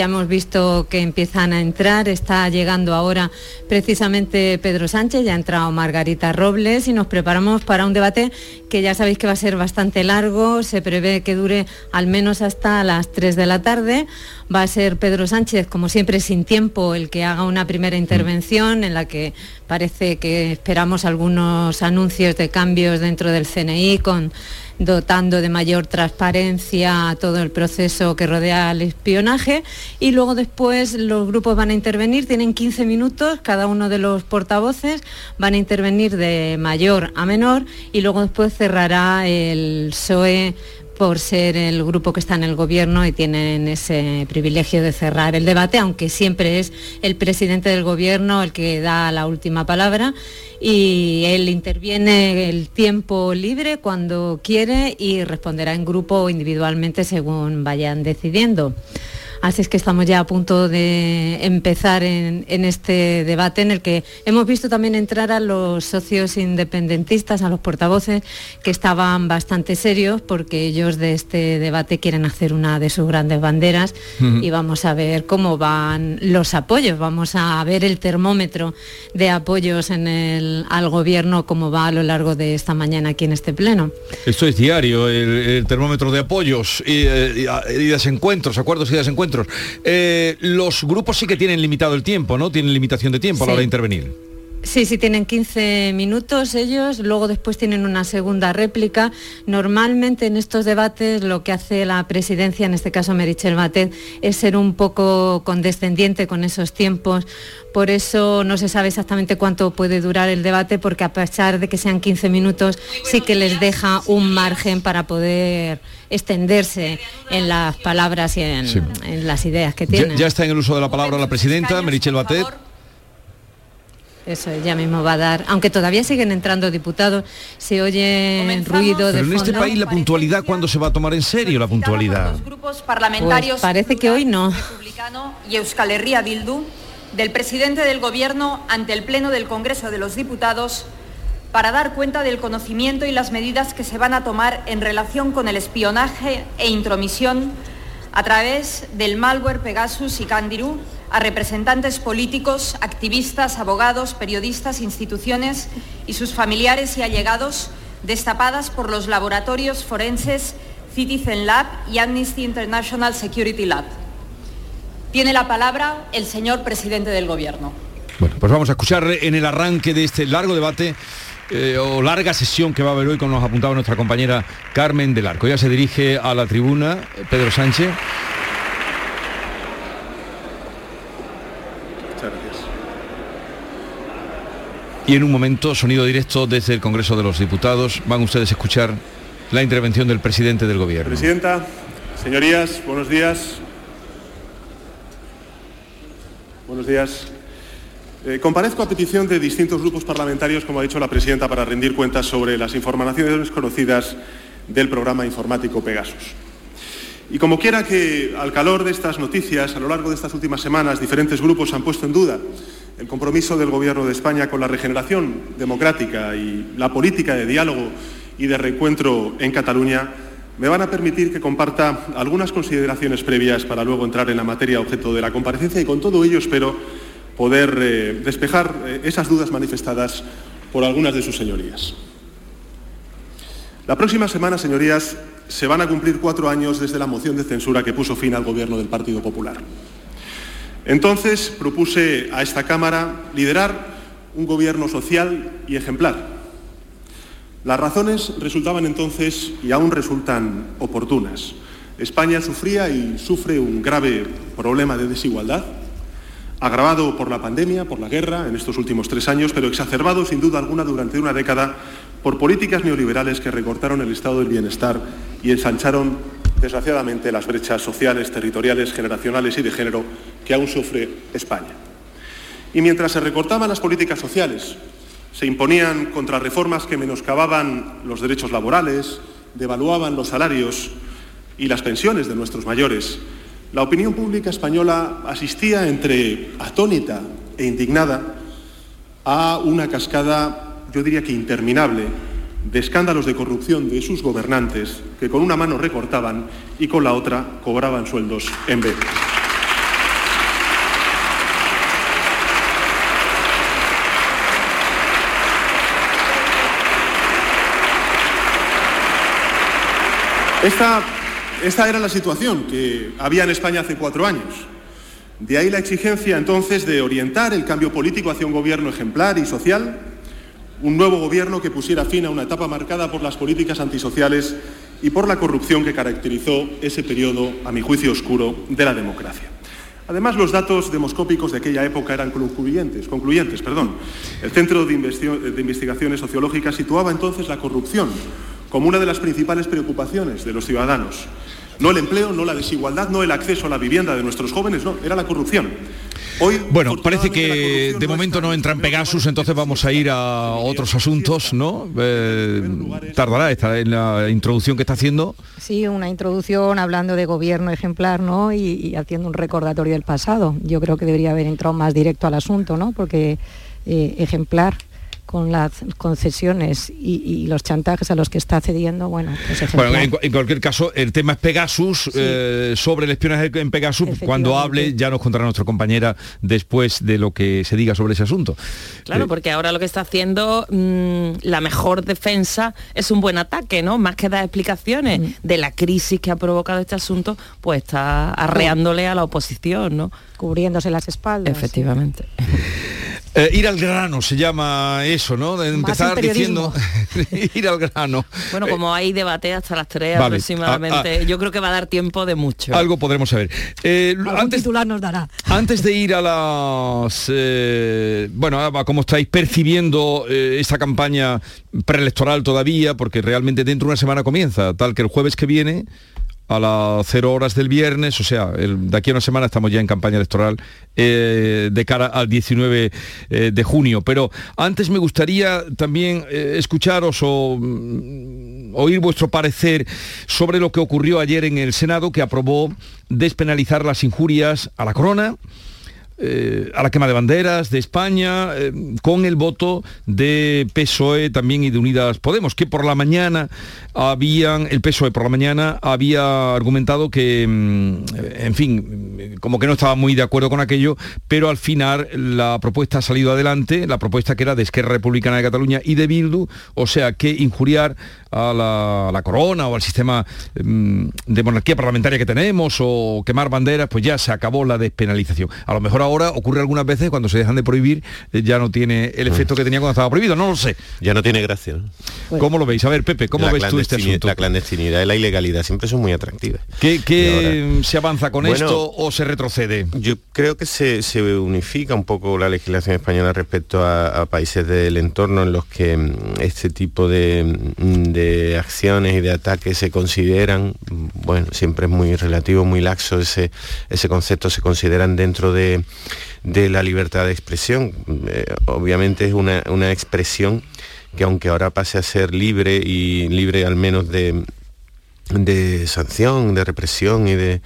Ya hemos visto que empiezan a entrar, está llegando ahora precisamente Pedro Sánchez, ya ha entrado Margarita Robles y nos preparamos para un debate que ya sabéis que va a ser bastante largo, se prevé que dure al menos hasta las 3 de la tarde. Va a ser Pedro Sánchez, como siempre, sin tiempo, el que haga una primera intervención en la que parece que esperamos algunos anuncios de cambios dentro del CNI con dotando de mayor transparencia todo el proceso que rodea al espionaje. Y luego después los grupos van a intervenir, tienen 15 minutos, cada uno de los portavoces van a intervenir de mayor a menor y luego después cerrará el PSOE por ser el grupo que está en el gobierno y tienen ese privilegio de cerrar el debate, aunque siempre es el presidente del gobierno el que da la última palabra y él interviene el tiempo libre cuando quiere y responderá en grupo o individualmente según vayan decidiendo. Así es que estamos ya a punto de empezar en, este debate en el que hemos visto también entrar a los socios independentistas, a los portavoces, que estaban bastante serios porque ellos de este debate quieren hacer una de sus grandes banderas y vamos a ver cómo van los apoyos, vamos a ver el termómetro de apoyos en el, al gobierno, cómo va a lo largo de esta mañana aquí en este pleno. Esto es diario, el, termómetro de apoyos y, eh, y desencuentros, acuerdos y desencuentros eh, los grupos sí que tienen limitado el tiempo, ¿no? Tienen limitación de tiempo a la hora de intervenir. Sí, sí, tienen 15 minutos ellos, luego después tienen una segunda réplica. Normalmente en estos debates lo que hace la presidencia, en este caso Merichel Batet, es ser un poco condescendiente con esos tiempos. Por eso no se sabe exactamente cuánto puede durar el debate, porque a pesar de que sean 15 minutos, sí que les deja un margen para poder extenderse en las palabras y en, las ideas que tienen. Ya, está en el uso de la palabra la presidenta, Merichel Batet. Eso ya mismo va a dar, aunque todavía siguen entrando diputados, se oye ruido de Pero en este país la puntualidad, ¿cuándo se va a tomar en serio la puntualidad? Los grupos parlamentarios pues parece que hoy no. Republicano y Euskal Herria Bildu del presidente del Gobierno ante el Pleno del Congreso de los Diputados para dar cuenta del conocimiento y las medidas que se van a tomar en relación con el espionaje e intromisión a través del malware Pegasus y Candiru a representantes políticos, activistas, abogados, periodistas, instituciones y sus familiares y allegados destapadas por los laboratorios forenses Citizen Lab y Amnesty International Security Lab. Tiene la palabra el señor presidente del Gobierno. Bueno, pues vamos a escuchar en el arranque de este largo debate eh, o larga sesión que va a haber hoy, como nos apuntaba nuestra compañera Carmen del Arco. Ya se dirige a la tribuna Pedro Sánchez. Y en un momento, sonido directo desde el Congreso de los Diputados, van ustedes a escuchar la intervención del presidente del Gobierno. Presidenta, señorías, buenos días. Buenos días. Eh, comparezco a petición de distintos grupos parlamentarios, como ha dicho la presidenta, para rendir cuentas sobre las informaciones conocidas del programa informático Pegasus. Y como quiera que al calor de estas noticias, a lo largo de estas últimas semanas, diferentes grupos han puesto en duda el compromiso del Gobierno de España con la regeneración democrática y la política de diálogo y de reencuentro en Cataluña, me van a permitir que comparta algunas consideraciones previas para luego entrar en la materia objeto de la comparecencia y con todo ello espero poder eh, despejar eh, esas dudas manifestadas por algunas de sus señorías. La próxima semana, señorías, se van a cumplir cuatro años desde la moción de censura que puso fin al gobierno del Partido Popular. Entonces propuse a esta Cámara liderar un gobierno social y ejemplar. Las razones resultaban entonces y aún resultan oportunas. España sufría y sufre un grave problema de desigualdad, agravado por la pandemia, por la guerra en estos últimos tres años, pero exacerbado sin duda alguna durante una década por políticas neoliberales que recortaron el estado del bienestar y ensancharon desgraciadamente, las brechas sociales, territoriales, generacionales y de género que aún sufre España. Y mientras se recortaban las políticas sociales, se imponían contrarreformas que menoscababan los derechos laborales, devaluaban los salarios y las pensiones de nuestros mayores, la opinión pública española asistía entre atónita e indignada a una cascada, yo diría que interminable, de escándalos de corrupción de sus gobernantes que con una mano recortaban y con la otra cobraban sueldos en vez. Esta, era la situación que había en España hace cuatro años. De ahí la exigencia entonces de orientar el cambio político hacia un gobierno ejemplar y social, un nuevo gobierno que pusiera fin a una etapa marcada por las políticas antisociales y por la corrupción que caracterizó ese periodo, a mi juicio oscuro, de la democracia. Además, los datos demoscópicos de aquella época eran concluyentes. concluyentes perdón. El Centro de Investigaciones Sociológicas situaba entonces la corrupción como una de las principales preocupaciones de los ciudadanos. No el empleo, no la desigualdad, no el acceso a la vivienda de nuestros jóvenes, no, era la corrupción. Hoy, bueno, parece que de momento no entra en Pegasus, entonces vamos a ir a otros asuntos, ¿no? Eh, tardará esta en la introducción que está haciendo. Sí, una introducción hablando de gobierno ejemplar, ¿no? Y, haciendo un recordatorio del pasado. Yo creo que debería haber entrado más directo al asunto, ¿no? Porque eh, ejemplar con las concesiones y, los chantajes a los que está cediendo, bueno, pues bueno en, cualquier caso, el tema es Pegasus, eh, sobre el espionaje en Pegasus, cuando hable ya nos contará nuestra compañera después de lo que se diga sobre ese asunto. Claro, eh, porque ahora lo que está haciendo mm, la mejor defensa es un buen ataque, ¿no? Más que dar explicaciones mm. de la crisis que ha provocado este asunto, pues está arreándole a la oposición, ¿no? Cubriéndose las espaldas. Efectivamente. Eh, ir al grano se llama eso, ¿no? De empezar diciendo ir al grano. Bueno, como hay debate hasta las 3 aproximadamente, ah, ah. yo creo que va a dar tiempo de mucho. Algo podremos saber. Eh, antes, titular nos dará. Antes de ir a las... Eh, bueno, como estáis percibiendo esta campaña preelectoral todavía, porque realmente dentro de una semana comienza, tal que el jueves que viene a las cero horas del viernes, o sea, de aquí a una semana estamos ya en campaña electoral eh, de cara al 19 eh, de junio. Pero antes me gustaría también eh, escucharos o mm, oír vuestro parecer sobre lo que ocurrió ayer en el Senado, que aprobó despenalizar las injurias a la corona eh, a la quema de banderas de España, eh, con el voto de PSOE también y de Unidas Podemos, que por la mañana habían, el PSOE por la mañana había argumentado que, mm, en fin, como que no estaba muy de acuerdo con aquello, pero al final la propuesta ha salido adelante, la propuesta que era de Esquerra Republicana de Cataluña y de Bildu, o sea que injuriar a la, corona o al sistema mm, de monarquía parlamentaria que tenemos o quemar banderas, pues ya se acabó la despenalización. A lo mejor ahora ocurre algunas veces cuando se dejan de prohibir eh, ya no tiene el efecto que tenía cuando estaba prohibido, no lo sé. Ya no tiene gracia. ¿Cómo lo veis? A ver, Pepe, ¿cómo ves tú este asunto? La clandestinidad y la ilegalidad siempre son muy atractivas. ¿Qué, se avanza con esto o se retrocede? Yo creo que se, unifica un poco la legislación española respecto a, países del entorno en los que mm, este tipo de de acciones y de ataques se consideran, bueno, siempre es muy relativo, muy laxo ese, ese concepto, se consideran dentro de, la libertad de expresión. Eh, obviamente es una, expresión que aunque ahora pase a ser libre y libre al menos de, de sanción, de represión y de,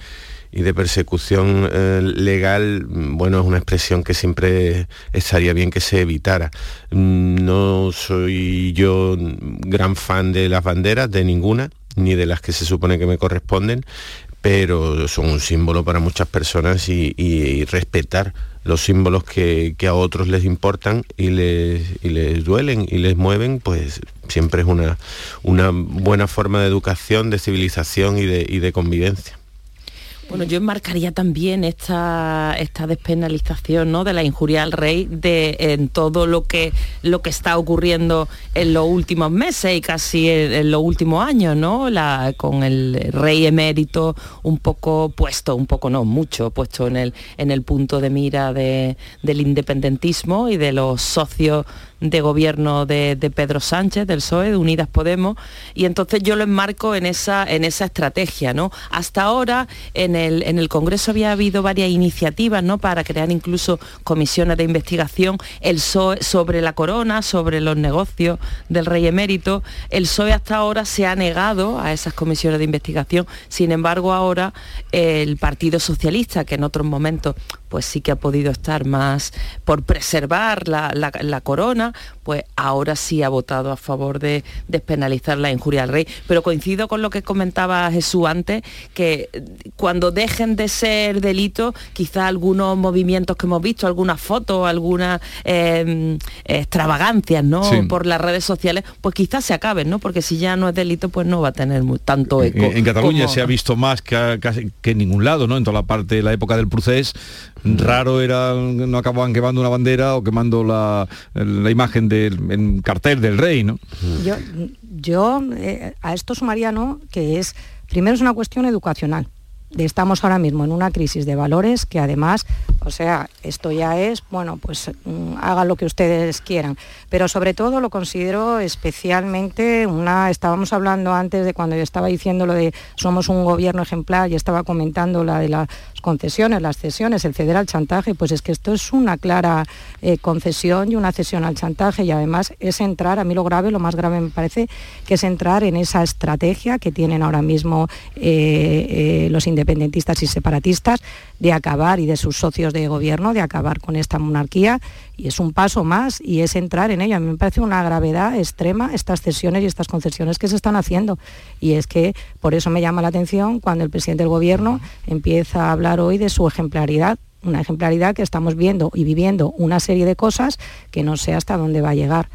y de persecución eh, legal, bueno, es una expresión que siempre estaría bien que se evitara. No soy yo gran fan de las banderas, de ninguna, ni de las que se supone que me corresponden, pero son un símbolo para muchas personas y, respetar los símbolos que, a otros les importan y les, duelen y les mueven, pues siempre es una, buena forma de educación, de civilización y de convivencia. Bueno, yo enmarcaría también esta, esta despenalización ¿no? de la injuria al rey de, en todo lo que, lo que está ocurriendo en los últimos meses y casi en, los últimos años, ¿no? Con el rey emérito un poco puesto, un poco no, mucho puesto en el, en el punto de mira del independentismo y de los socios de gobierno de, Pedro Sánchez, del PSOE, de Unidas Podemos, y entonces yo lo enmarco en esa, en esa estrategia. ¿no? Hasta ahora en el, en el Congreso había habido varias iniciativas ¿no? para crear incluso comisiones de investigación, el PSOE sobre la corona, sobre los negocios del rey emérito. El PSOE hasta ahora se ha negado a esas comisiones de investigación, sin embargo ahora el Partido Socialista, que en otros momentos pues sí que ha podido estar más por preservar la, corona, pues ahora sí ha votado a favor de despenalizar la injuria al rey. Pero coincido con lo que comentaba Jesús antes, que cuando dejen de ser delitos, quizá algunos movimientos que hemos visto, algunas fotos, algunas em, extravagancias ¿no? por las redes sociales, pues quizás se acaben, ¿no? Porque si ya no es delito, pues no va a tener tanto eco. En, Cataluña se ha visto más que, que en ningún lado, ¿no? En toda la parte de la época del procés, raro era, no acababan quemando una bandera o quemando la, imagen del cartel del rey, ¿no? Yo, yo eh, a esto sumaría, ¿no? Que es, primero es una cuestión educacional estamos ahora mismo en una crisis de valores que además, o sea, esto ya es, bueno, pues mm, hagan lo que ustedes quieran, pero sobre todo lo considero especialmente una, estábamos hablando antes de cuando yo estaba diciendo lo de somos un gobierno ejemplar y estaba comentando la de las concesiones, las cesiones, el ceder al chantaje, pues es que esto es una clara eh, concesión y una cesión al chantaje y además es entrar, a mí lo grave, lo más grave me parece, que es entrar en esa estrategia que tienen ahora mismo eh, eh, los independientes independentistas y separatistas de acabar y de sus socios de gobierno de acabar con esta monarquía y es un paso más y es entrar en ello. A mí me parece una gravedad extrema estas cesiones y estas concesiones que se están haciendo y es que por eso me llama la atención cuando el presidente del gobierno empieza a hablar hoy de su ejemplaridad una ejemplaridad que estamos viendo y viviendo una serie de cosas que no sé hasta dónde va a llegar.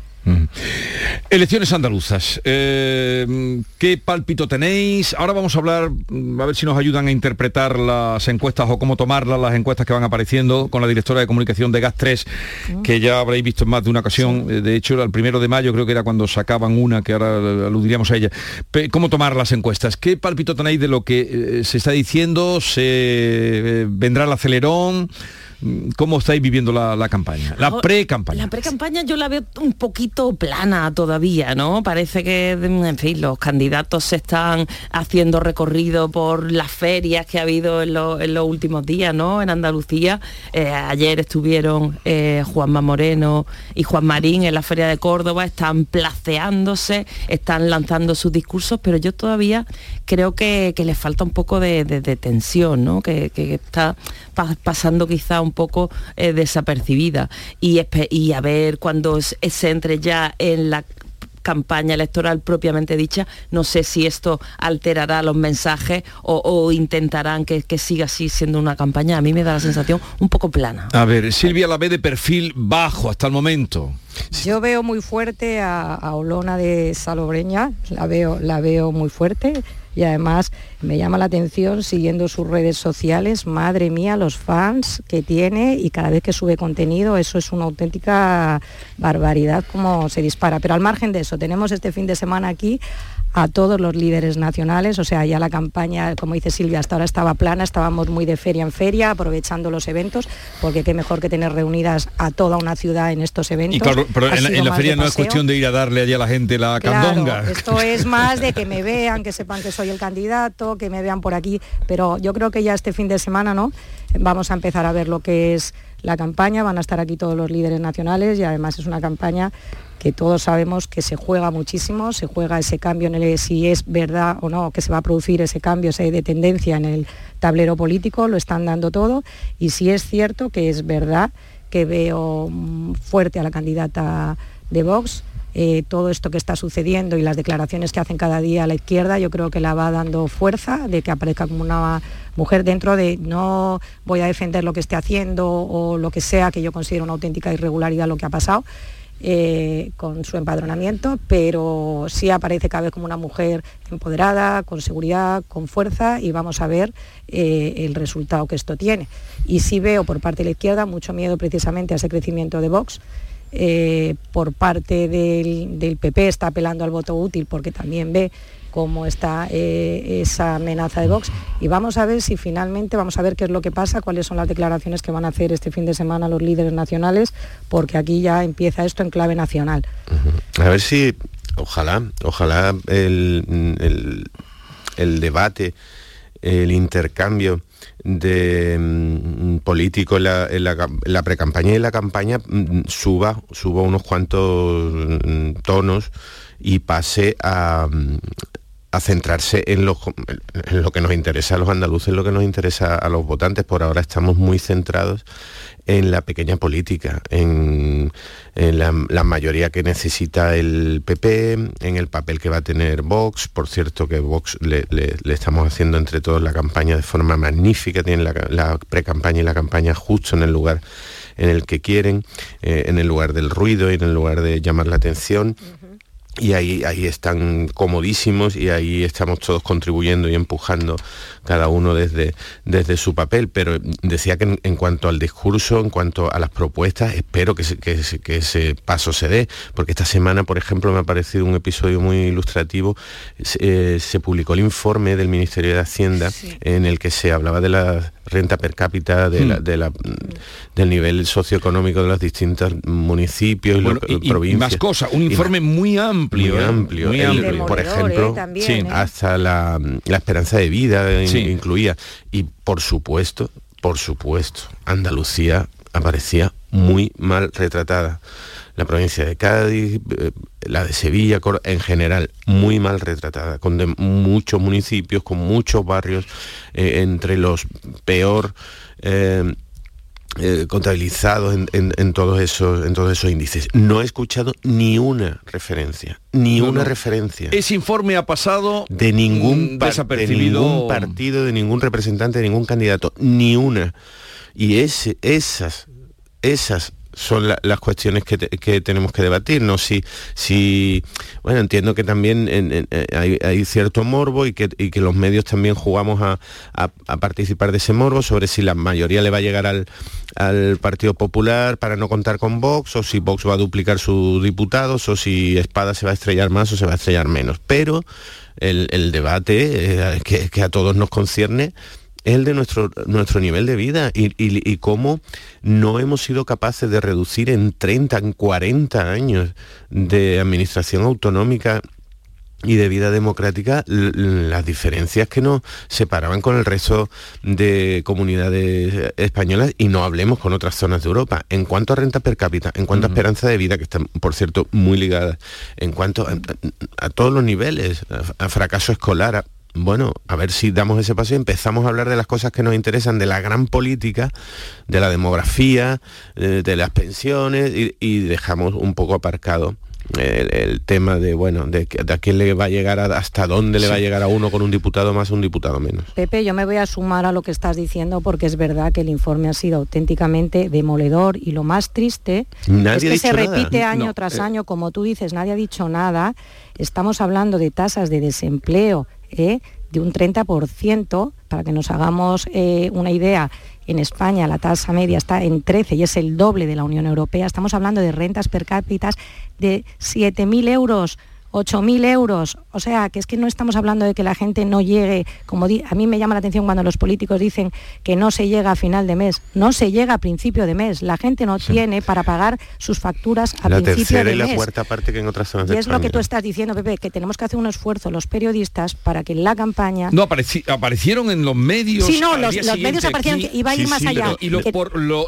Elecciones andaluzas. Eh, ¿Qué pálpito tenéis? Ahora vamos a hablar, a ver si nos ayudan a interpretar las encuestas o cómo tomarlas, las encuestas que van apareciendo con la directora de comunicación de GAS3, que ya habréis visto en más de una ocasión. Eh, de hecho, el primero de mayo creo que era cuando sacaban una, que ahora aludiríamos a ella. ¿Cómo tomar las encuestas? ¿Qué pálpito tenéis de lo que eh, se está diciendo? ¿Se vendrá el acelerón? ¿Cómo estáis viviendo la, campaña? La pre-campaña. La pre-campaña yo la veo un poquito plana todavía, ¿no? Parece que, en fin, los candidatos se están haciendo recorrido por las ferias que ha habido en, los últimos días, ¿no? En Andalucía. Eh, ayer estuvieron eh, Juanma Moreno y Juan Marín en la Feria de Córdoba, están placeándose, están lanzando sus discursos, pero yo todavía creo que, les falta un poco de, tensión, ¿no? Que, que está pasando quizá un poco eh, desapercibida y, y a ver cuando se entre ya en la campaña electoral propiamente dicha, no sé si esto alterará los mensajes o, intentarán que, siga así siendo una campaña. A mí me da la sensación un poco plana. A ver, Silvia la ve de perfil bajo hasta el momento. Yo veo muy fuerte a, a Olona de Salobreña, la veo, la veo muy fuerte y además me llama la atención siguiendo sus redes sociales, madre mía, los fans que tiene y cada vez que sube contenido, eso es una auténtica barbaridad como se dispara. Pero al margen de eso, tenemos este fin de semana aquí a todos los líderes nacionales, o sea, ya la campaña, como dice Silvia, hasta ahora estaba plana, estábamos muy de feria en feria, aprovechando los eventos, porque qué mejor que tener reunidas a toda una ciudad en estos eventos. Y claro, pero en la, feria no es cuestión de ir a darle allí a la gente la candonga. Esto es más de que me vean, que sepan que soy el candidato, que me vean por aquí, pero yo creo que ya este fin de semana, ¿no? Vamos a empezar a ver lo que es la campaña, van a estar aquí todos los líderes nacionales y además es una campaña que todos sabemos que se juega muchísimo, se juega ese cambio en el si es verdad o no que se va a producir ese cambio ese de tendencia en el tablero político, lo están dando todo y si es cierto que es verdad que veo mm, fuerte a la candidata de Vox, eh, todo esto que está sucediendo y las declaraciones que hacen cada día a la izquierda, yo creo que la va dando fuerza de que aparezca como una mujer dentro de no voy a defender lo que esté haciendo o lo que sea que yo considero una auténtica irregularidad lo que ha pasado, eh, con su empadronamiento, pero sí aparece cada vez como una mujer empoderada, con seguridad, con fuerza y vamos a ver eh, el resultado que esto tiene. Y sí veo por parte de la izquierda mucho miedo precisamente a ese crecimiento de Vox. Eh, por parte del, PP está apelando al voto útil porque también ve cómo está eh, esa amenaza de Vox y vamos a ver si finalmente, vamos a ver qué es lo que pasa, cuáles son las declaraciones que van a hacer este fin de semana los líderes nacionales, porque aquí ya empieza esto en clave nacional. A ver si, ojalá, ojalá el, debate, el intercambio de mm, político en la, la, precampaña y en la campaña mm, suba, suba unos cuantos mm, tonos y pase a, a centrarse en lo, que nos interesa a los andaluces, en lo que nos interesa a los votantes. Por ahora estamos muy centrados en la pequeña política, en, la, mayoría que necesita el PP, en el papel que va a tener Vox. Por cierto que Vox le, estamos haciendo entre todos la campaña de forma magnífica, tienen la, pre-campaña y la campaña justo en el lugar en el que quieren, eh, en el lugar del ruido y en el lugar de llamar la atención y ahí, ahí están comodísimos y ahí estamos todos contribuyendo y empujando cada uno desde, desde su papel. Pero decía que en, cuanto al discurso, en cuanto a las propuestas, espero que, que, ese paso se dé, porque esta semana, por ejemplo, me ha parecido un episodio muy ilustrativo. se eh, publicó el informe del Ministerio de Hacienda en el que se hablaba de la renta per cápita, de la, hmm. del nivel socioeconómico de los distintos municipios y, provincias. más cosas, un informe muy amplio. Muy amplio. Muy amplio. Por ejemplo, ¿eh? hasta la, esperanza de vida incluía. Y por supuesto, por supuesto, Andalucía aparecía muy mal retratada. La provincia de Cádiz, eh, la de Sevilla, en general, muy mal retratada, con muchos municipios, con muchos barrios, eh, entre los peor eh, contabilizados en, todos esos, en todos esos índices. No he escuchado ni una referencia, ni una referencia. Ese informe ha pasado de ningún, de ningún partido, de ningún representante, de ningún candidato, ni una. Y ese, esas, esas son las cuestiones que, tenemos que debatir, ¿no? Si, si bueno, entiendo que también hay, cierto morbo y que, los medios también jugamos a, participar de ese morbo sobre si la mayoría le va a llegar al, Partido Popular para no contar con Vox, o si Vox va a duplicar sus diputados, o si Espada se va a estrellar más o se va a estrellar menos. Pero el, debate eh, que a todos nos concierne el de nuestro, nuestro nivel de vida y, cómo no hemos sido capaces de reducir en 30, en 40 años de administración autonómica y de vida democrática las diferencias que nos separaban con el resto de comunidades españolas y no hablemos con otras zonas de Europa. En cuanto a renta per cápita, en cuanto a esperanza de vida, que están, por cierto, muy ligadas, en cuanto a, todos los niveles, a fracaso escolar, bueno, a ver si damos ese paso y empezamos a hablar de las cosas que nos interesan, de la gran política, de la demografía, de, las pensiones y, dejamos un poco aparcado el, tema de bueno de, a quién le va a llegar hasta dónde le va a llegar a uno con un diputado más o un diputado menos. Pepe yo me voy a sumar a lo que estás diciendo porque es verdad que el informe ha sido auténticamente demoledor y lo más triste es que se repite año tras eh. año como tú dices nadie ha dicho nada. Estamos hablando de tasas de desempleo ¿eh? de un 30%, para que nos hagamos eh, una idea, en España la tasa media está en 13 y es el doble de la Unión Europea. Estamos hablando de rentas per cápita de 7.000 euros 8.000 euros. O sea, que es que no estamos hablando de que la gente no llegue, como a mí me llama la atención cuando los políticos dicen que no se llega a final de mes. No se llega a principio de mes. La gente no tiene para pagar sus facturas a la principio de mes. La y la cuarta parte que en otras zonas Y es lo que tú estás diciendo, Pepe, que tenemos que hacer un esfuerzo los periodistas para que la campaña... No, aparecieron en los medios... Sí, no, los, medios aparecieron que iba a ir más allá. y lo, por, lo,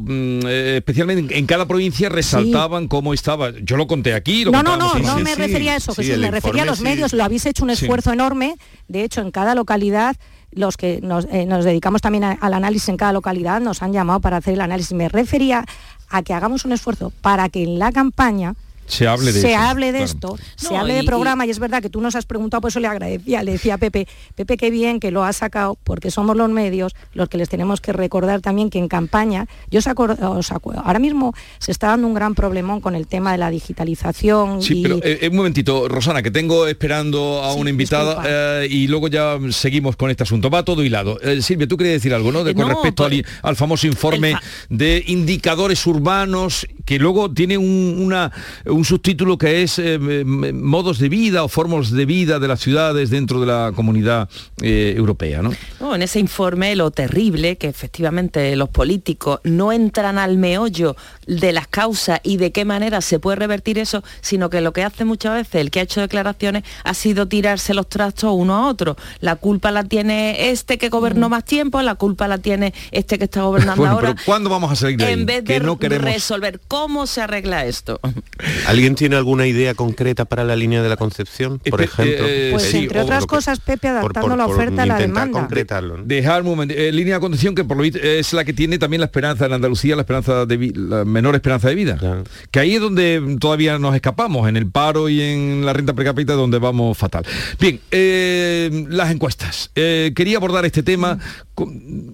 mm, eh, especialmente en, cada provincia resaltaban cómo estaba. Yo lo conté aquí. no, no, no, no me refería a eso, me refería a los medios, lo habéis hecho un esfuerzo enorme, de hecho en cada localidad los que nos, eh, dedicamos también al análisis en cada localidad nos han llamado para hacer el análisis. Me refería a que hagamos un esfuerzo para que en la campaña se hable de, se hable de esto, se hable de programa y... es verdad que tú nos has preguntado, por eso le agradecía, le decía a Pepe, Pepe qué bien que lo ha sacado, porque somos los medios los que les tenemos que recordar también que en campaña, yo os acuerdo, ahora mismo se está dando un gran problemón con el tema de la digitalización. Sí, pero eh, un momentito, Rosana, que tengo esperando a una invitada eh, y luego ya seguimos con este asunto. Va todo hilado. Eh, Silvia, tú querías decir algo, ¿no? De, con respecto pues, al, famoso informe de indicadores urbanos que luego tiene una un subtítulo que es eh, modos de vida o formas de vida de las ciudades dentro de la comunidad eh, europea. ¿no? en ese informe lo terrible que efectivamente los políticos no entran al meollo de las causas y de qué manera se puede revertir eso, sino que lo que hace muchas veces el que ha hecho declaraciones ha sido tirarse los trastos uno a otro. La culpa la tiene este que gobernó mm. más tiempo, la culpa la tiene este que está gobernando ahora. Pero ¿cuándo vamos a salir de En vez de no resolver ¿Cómo se arregla esto? ¿Alguien tiene alguna idea concreta para la línea de la Concepción, por Espe- ejemplo? eh, Pues sí, entre otras cosas, Pepe, por- adaptando por- la por oferta a la intentar demanda. concretarlo, ¿no? Dejar un momento. eh, línea de contención que por lo visto es la que tiene también la esperanza en Andalucía, la esperanza de vi- la menor esperanza de vida. Claro. Que ahí es donde todavía nos escapamos, en el paro y en la renta per cápita donde vamos fatal. Bien, eh, las encuestas. Eh, quería abordar este tema,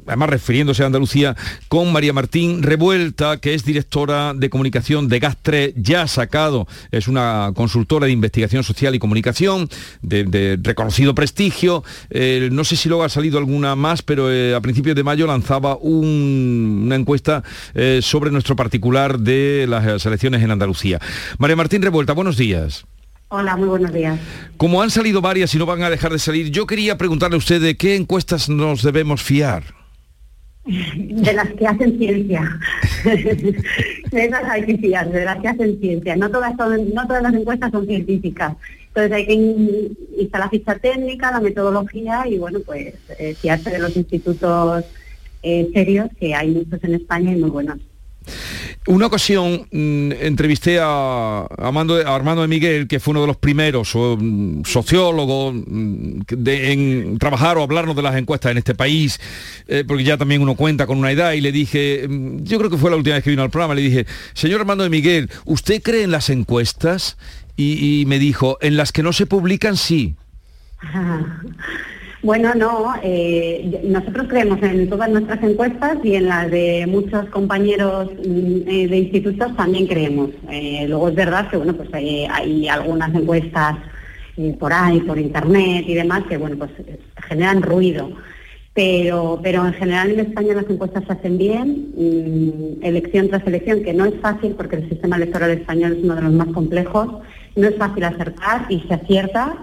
además refiriéndose a Andalucía, con María Martín Revuelta, que es directora de comunicación de GAS3, ya sacado, es una consultora de investigación social y comunicación de, reconocido prestigio. Eh, no sé si luego ha salido alguna más, pero eh, a principios de mayo lanzaba un- una encuesta eh, sobre nuestro particular de las elecciones en Andalucía. María Martín Revuelta, buenos días. Hola, muy buenos días. Como han salido varias y no van a dejar de salir, yo quería preguntarle a usted de qué encuestas nos debemos fiar. De las que hacen ciencia. de esas hay que fiar, de las que hacen ciencia. No todas, son, no todas las encuestas son científicas. Entonces hay que in- instalar la ficha técnica, la metodología y bueno, pues eh, fiarse de los institutos eh, serios, que hay muchos en España y muy buenos. Una ocasión mm, entrevisté a, Armando, de Miguel, que fue uno de los primeros o, mm, sociólogos mm, en trabajar o hablarnos de las encuestas en este país, eh, porque ya también uno cuenta con una edad, y le dije, yo creo que fue la última vez que vino al programa, le dije, señor Armando de Miguel, ¿usted cree en las encuestas? Y, y me dijo, en las que no se publican, sí. Bueno, no, eh, nosotros creemos en todas nuestras encuestas y en las de muchos compañeros mm, eh, de institutos también creemos. Eh, luego es verdad que bueno, pues hay, hay algunas encuestas eh, por ahí, por internet y demás que bueno, pues eh, generan ruido. Pero, pero en general en España las encuestas se hacen bien, mm, elección tras elección, que no es fácil porque el sistema electoral español es uno de los más complejos, no es fácil acertar y se acierta,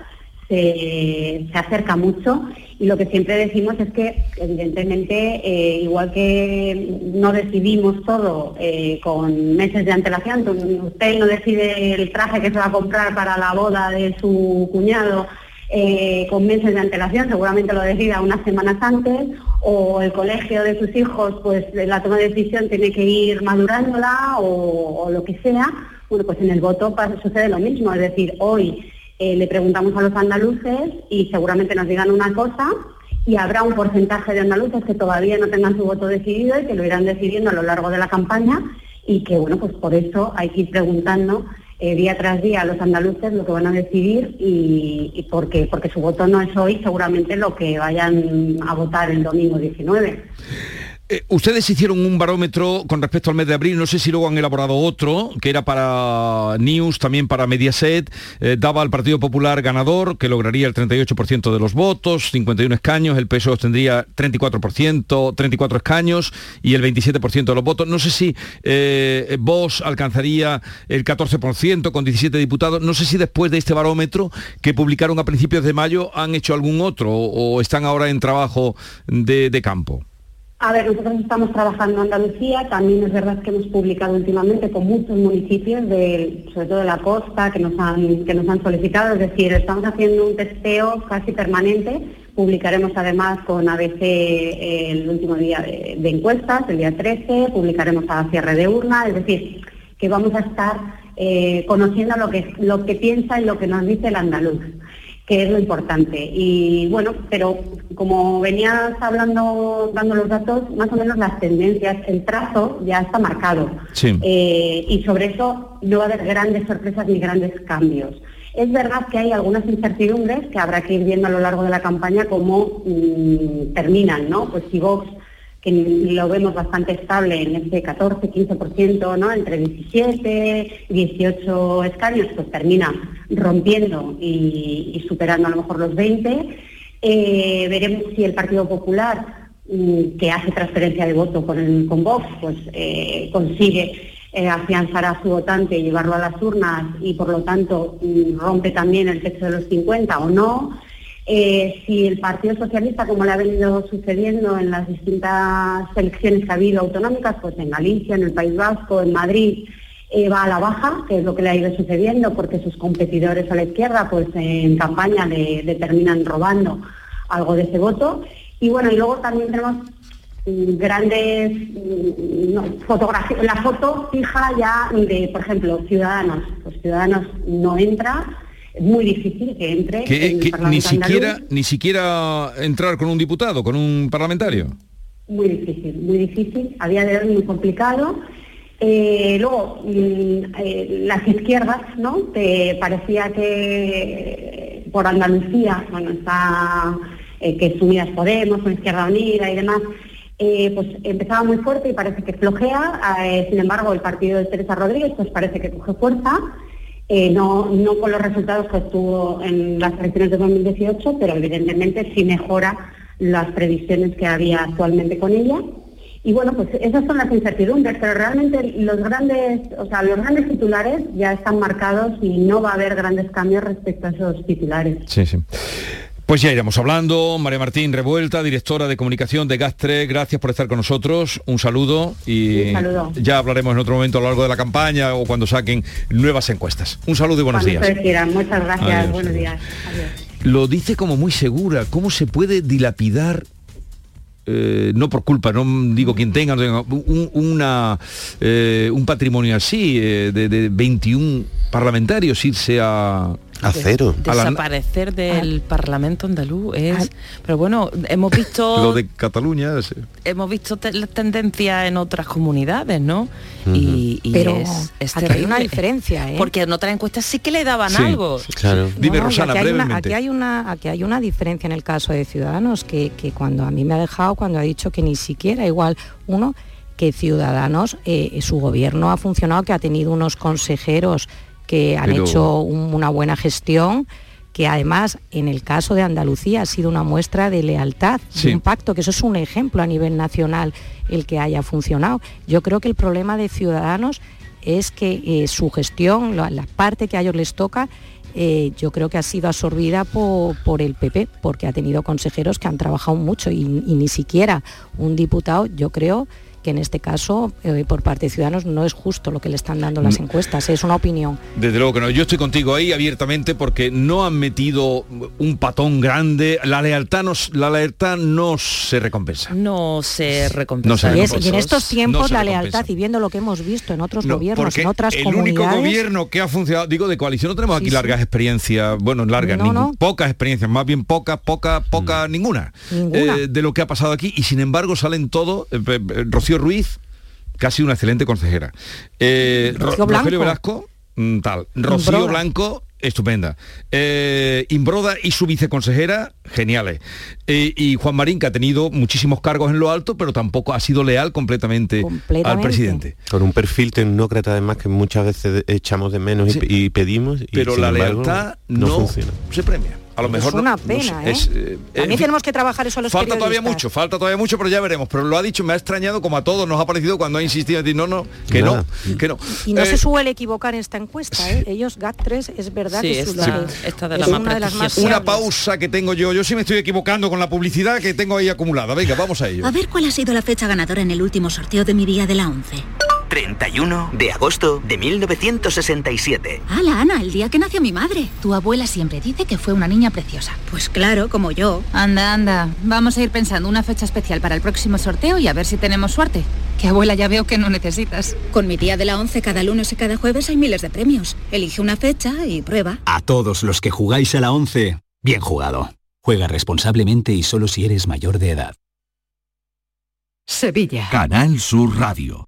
se, se acerca mucho y lo que siempre decimos es que evidentemente eh, igual que no decidimos todo eh, con meses de antelación, usted no decide el traje que se va a comprar para la boda de su cuñado eh, con meses de antelación, seguramente lo decida unas semanas antes, o el colegio de sus hijos, pues la toma de decisión tiene que ir madurándola o, o lo que sea. Bueno, pues en el voto pasa- sucede lo mismo, es decir, hoy eh, le preguntamos a los andaluces y seguramente nos digan una cosa y habrá un porcentaje de andaluces que todavía no tengan su voto decidido y que lo irán decidiendo a lo largo de la campaña y que, bueno, pues por eso hay que ir preguntando eh, día tras día a los andaluces lo que van a decidir y, y porque, porque su voto no es hoy seguramente lo que vayan a votar el domingo 19. Eh, ustedes hicieron un barómetro con respecto al mes de abril, no sé si luego han elaborado otro, que era para News, también para Mediaset, eh, daba al Partido Popular ganador, que lograría el 38% de los votos, 51 escaños, el PSOE tendría 34%, 34 escaños y el 27% de los votos. No sé si eh, Vox alcanzaría el 14% con 17 diputados. No sé si después de este barómetro que publicaron a principios de mayo han hecho algún otro o, están ahora en trabajo de campo. A ver, nosotros estamos trabajando en Andalucía, también es verdad que hemos publicado últimamente con muchos municipios, de, sobre todo de la costa, que nos, han, que nos han solicitado, es decir, estamos haciendo un testeo casi permanente, publicaremos además con ABC el último día de, de encuestas, el día 13, publicaremos a cierre de urna, es decir, que vamos a estar eh, conociendo lo que, lo que piensa y lo que nos dice el andaluz que es lo importante. Y bueno, pero como venías hablando, dando los datos, más o menos las tendencias, el trazo ya está marcado. Sí. Eh, y sobre eso no va a haber grandes sorpresas ni grandes cambios. Es verdad que hay algunas incertidumbres que habrá que ir viendo a lo largo de la campaña cómo mm, terminan, ¿no? Pues si Vox lo vemos bastante estable en ese 14, 15%, ¿no? Entre 17, 18 escaños, pues termina rompiendo y, y superando a lo mejor los 20. Eh, veremos si el Partido Popular, mm, que hace transferencia de voto con, el- con Vox, pues eh, consigue eh, afianzar a su votante y llevarlo a las urnas y por lo tanto mm, rompe también el techo de los 50 o no. Eh, si el Partido Socialista, como le ha venido sucediendo en las distintas elecciones que ha habido autonómicas, pues en Galicia, en el País Vasco, en Madrid, eh, va a la baja, que es lo que le ha ido sucediendo, porque sus competidores a la izquierda, pues en campaña le, terminan robando algo de ese voto. Y bueno, y luego también tenemos grandes mm, fotografías, la foto fija ya de, por ejemplo, Ciudadanos. Pues Ciudadanos no entra, muy difícil que entre. Que, ni siquiera ni siquiera entrar con un diputado, con un parlamentario. Muy difícil, muy difícil. A día de hoy muy complicado. Eh, luego, mm, eh, las izquierdas, ¿no? Te parecía que por Andalucía, bueno, está eh, que Unidas Podemos, una Izquierda Unida y demás, pues empezaba muy fuerte y parece que flojea. sin embargo, el partido de Teresa Rodríguez, pues parece que coge fuerza. No, no con los resultados que obtuvo en las elecciones de 2018, pero evidentemente sí mejora las previsiones que había actualmente con ella. Y bueno, pues esas son las incertidumbres, pero realmente los grandes, o sea, los grandes titulares ya están marcados y no va a haber grandes cambios respecto a esos titulares. Sí, sí. Pues ya iremos hablando. María Martín Revuelta, directora de comunicación de Gastre, gracias por estar con nosotros. Un saludo y ya hablaremos en otro momento a lo largo de la campaña o cuando saquen nuevas encuestas. Un saludo y buenos días. Muchas gracias. buenos días. Lo dice como muy segura. ¿Cómo se puede dilapidar eh, no por culpa, no digo quien tenga, un, una, eh, un patrimonio así, eh, de, de 21 parlamentarios irse a, a cero. Desaparecer del Parlamento andaluz es... Pero bueno, hemos visto... Lo de Cataluña... Hemos visto las tendencias en otras comunidades, ¿no? y, Pero es, hay una diferencia, ¿eh? Porque en otras encuestas sí que le daban algo. Claro. Dime, Rosana, aquí brevemente. aquí, hay una, aquí hay una diferencia en el caso de Ciudadanos, que, que cuando a mí me ha dejado, cuando ha dicho que ni siquiera igual uno que Ciudadanos, eh, su gobierno ha funcionado, que ha tenido unos consejeros que han hecho una buena gestión que además en el caso de Andalucía ha sido una muestra de lealtad, de un pacto, que eso es un ejemplo a nivel nacional el que haya funcionado. Yo creo que el problema de Ciudadanos es que eh, su gestión, la, parte que a ellos les toca, eh, yo creo que ha sido absorbida por, el PP, porque ha tenido consejeros que han trabajado mucho y ni siquiera un diputado, yo creo, que en este caso, eh, por parte de Ciudadanos, no es justo lo que le están dando las mm. encuestas, es una opinión. Desde luego que no, yo estoy contigo ahí abiertamente porque no han metido un patón grande, la lealtad no, la lealtad no se recompensa. No se recompensa. y, en estos tiempos la lealtad, y viendo lo que hemos visto en otros gobiernos, en otras el comunidades... El único gobierno que ha funcionado, digo de coalición, no tenemos aquí largas experiencias, bueno, largas, pocas experiencias, más bien pocas, pocas, pocas, mm. ninguna, eh, de lo que ha pasado aquí, y sin embargo salen todos, eh, Rocío Ruiz, casi una excelente consejera. Eh, Rogelio Velasco, mm, tal. Rocío Blanco, estupenda. Eh, Imbroda y su viceconsejera, geniales. Eh, y Juan Marín, que ha tenido muchísimos cargos en lo alto, pero tampoco ha sido leal completamente, al presidente. Con un perfil tecnócrata además que muchas veces echamos de menos y, pedimos. pero la lealtad no, funciona. se premia a lo mejor es una pena ¿eh? eh, también tenemos que trabajar eso a los falta todavía mucho falta todavía mucho pero ya veremos. Pero lo ha dicho me ha extrañado como a todos nos ha parecido cuando ha insistido en decir no no que no que no y no se eh, suele equivocar en esta encuesta ¿eh? ellos GAT3 es verdad que es, de una de las más una pausa que tengo yo. Yo sí me estoy equivocando con la publicidad que tengo ahí acumulada. Venga vamos a ello. A ver cuál ha sido la fecha ganadora en el último sorteo de mi día de la 11 31 de agosto de 1967. ¡Hala, Ana! El día que nació mi madre. Tu abuela siempre dice que fue una niña preciosa. Pues claro, como yo. Anda, anda. Vamos a ir pensando una fecha especial para el próximo sorteo y a ver si tenemos suerte. Que abuela ya veo que no necesitas. Con mi día de la 11 cada lunes y cada jueves hay miles de premios. Elige una fecha y prueba. A todos los que jugáis a la 11, bien jugado. Juega responsablemente y solo si eres mayor de edad. Sevilla. Canal Sur Radio.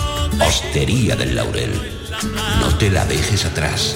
Hostería del Laurel, no te la dejes atrás.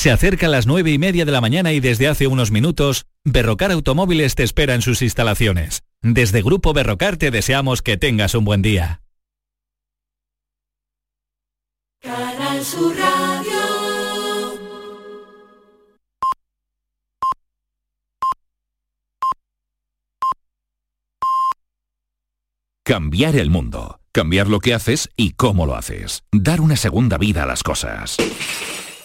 Se acercan las nueve y media de la mañana y desde hace unos minutos, Berrocar Automóviles te espera en sus instalaciones. Desde Grupo Berrocar te deseamos que tengas un buen día. Canal Sur Radio. Cambiar el mundo. Cambiar lo que haces y cómo lo haces. Dar una segunda vida a las cosas.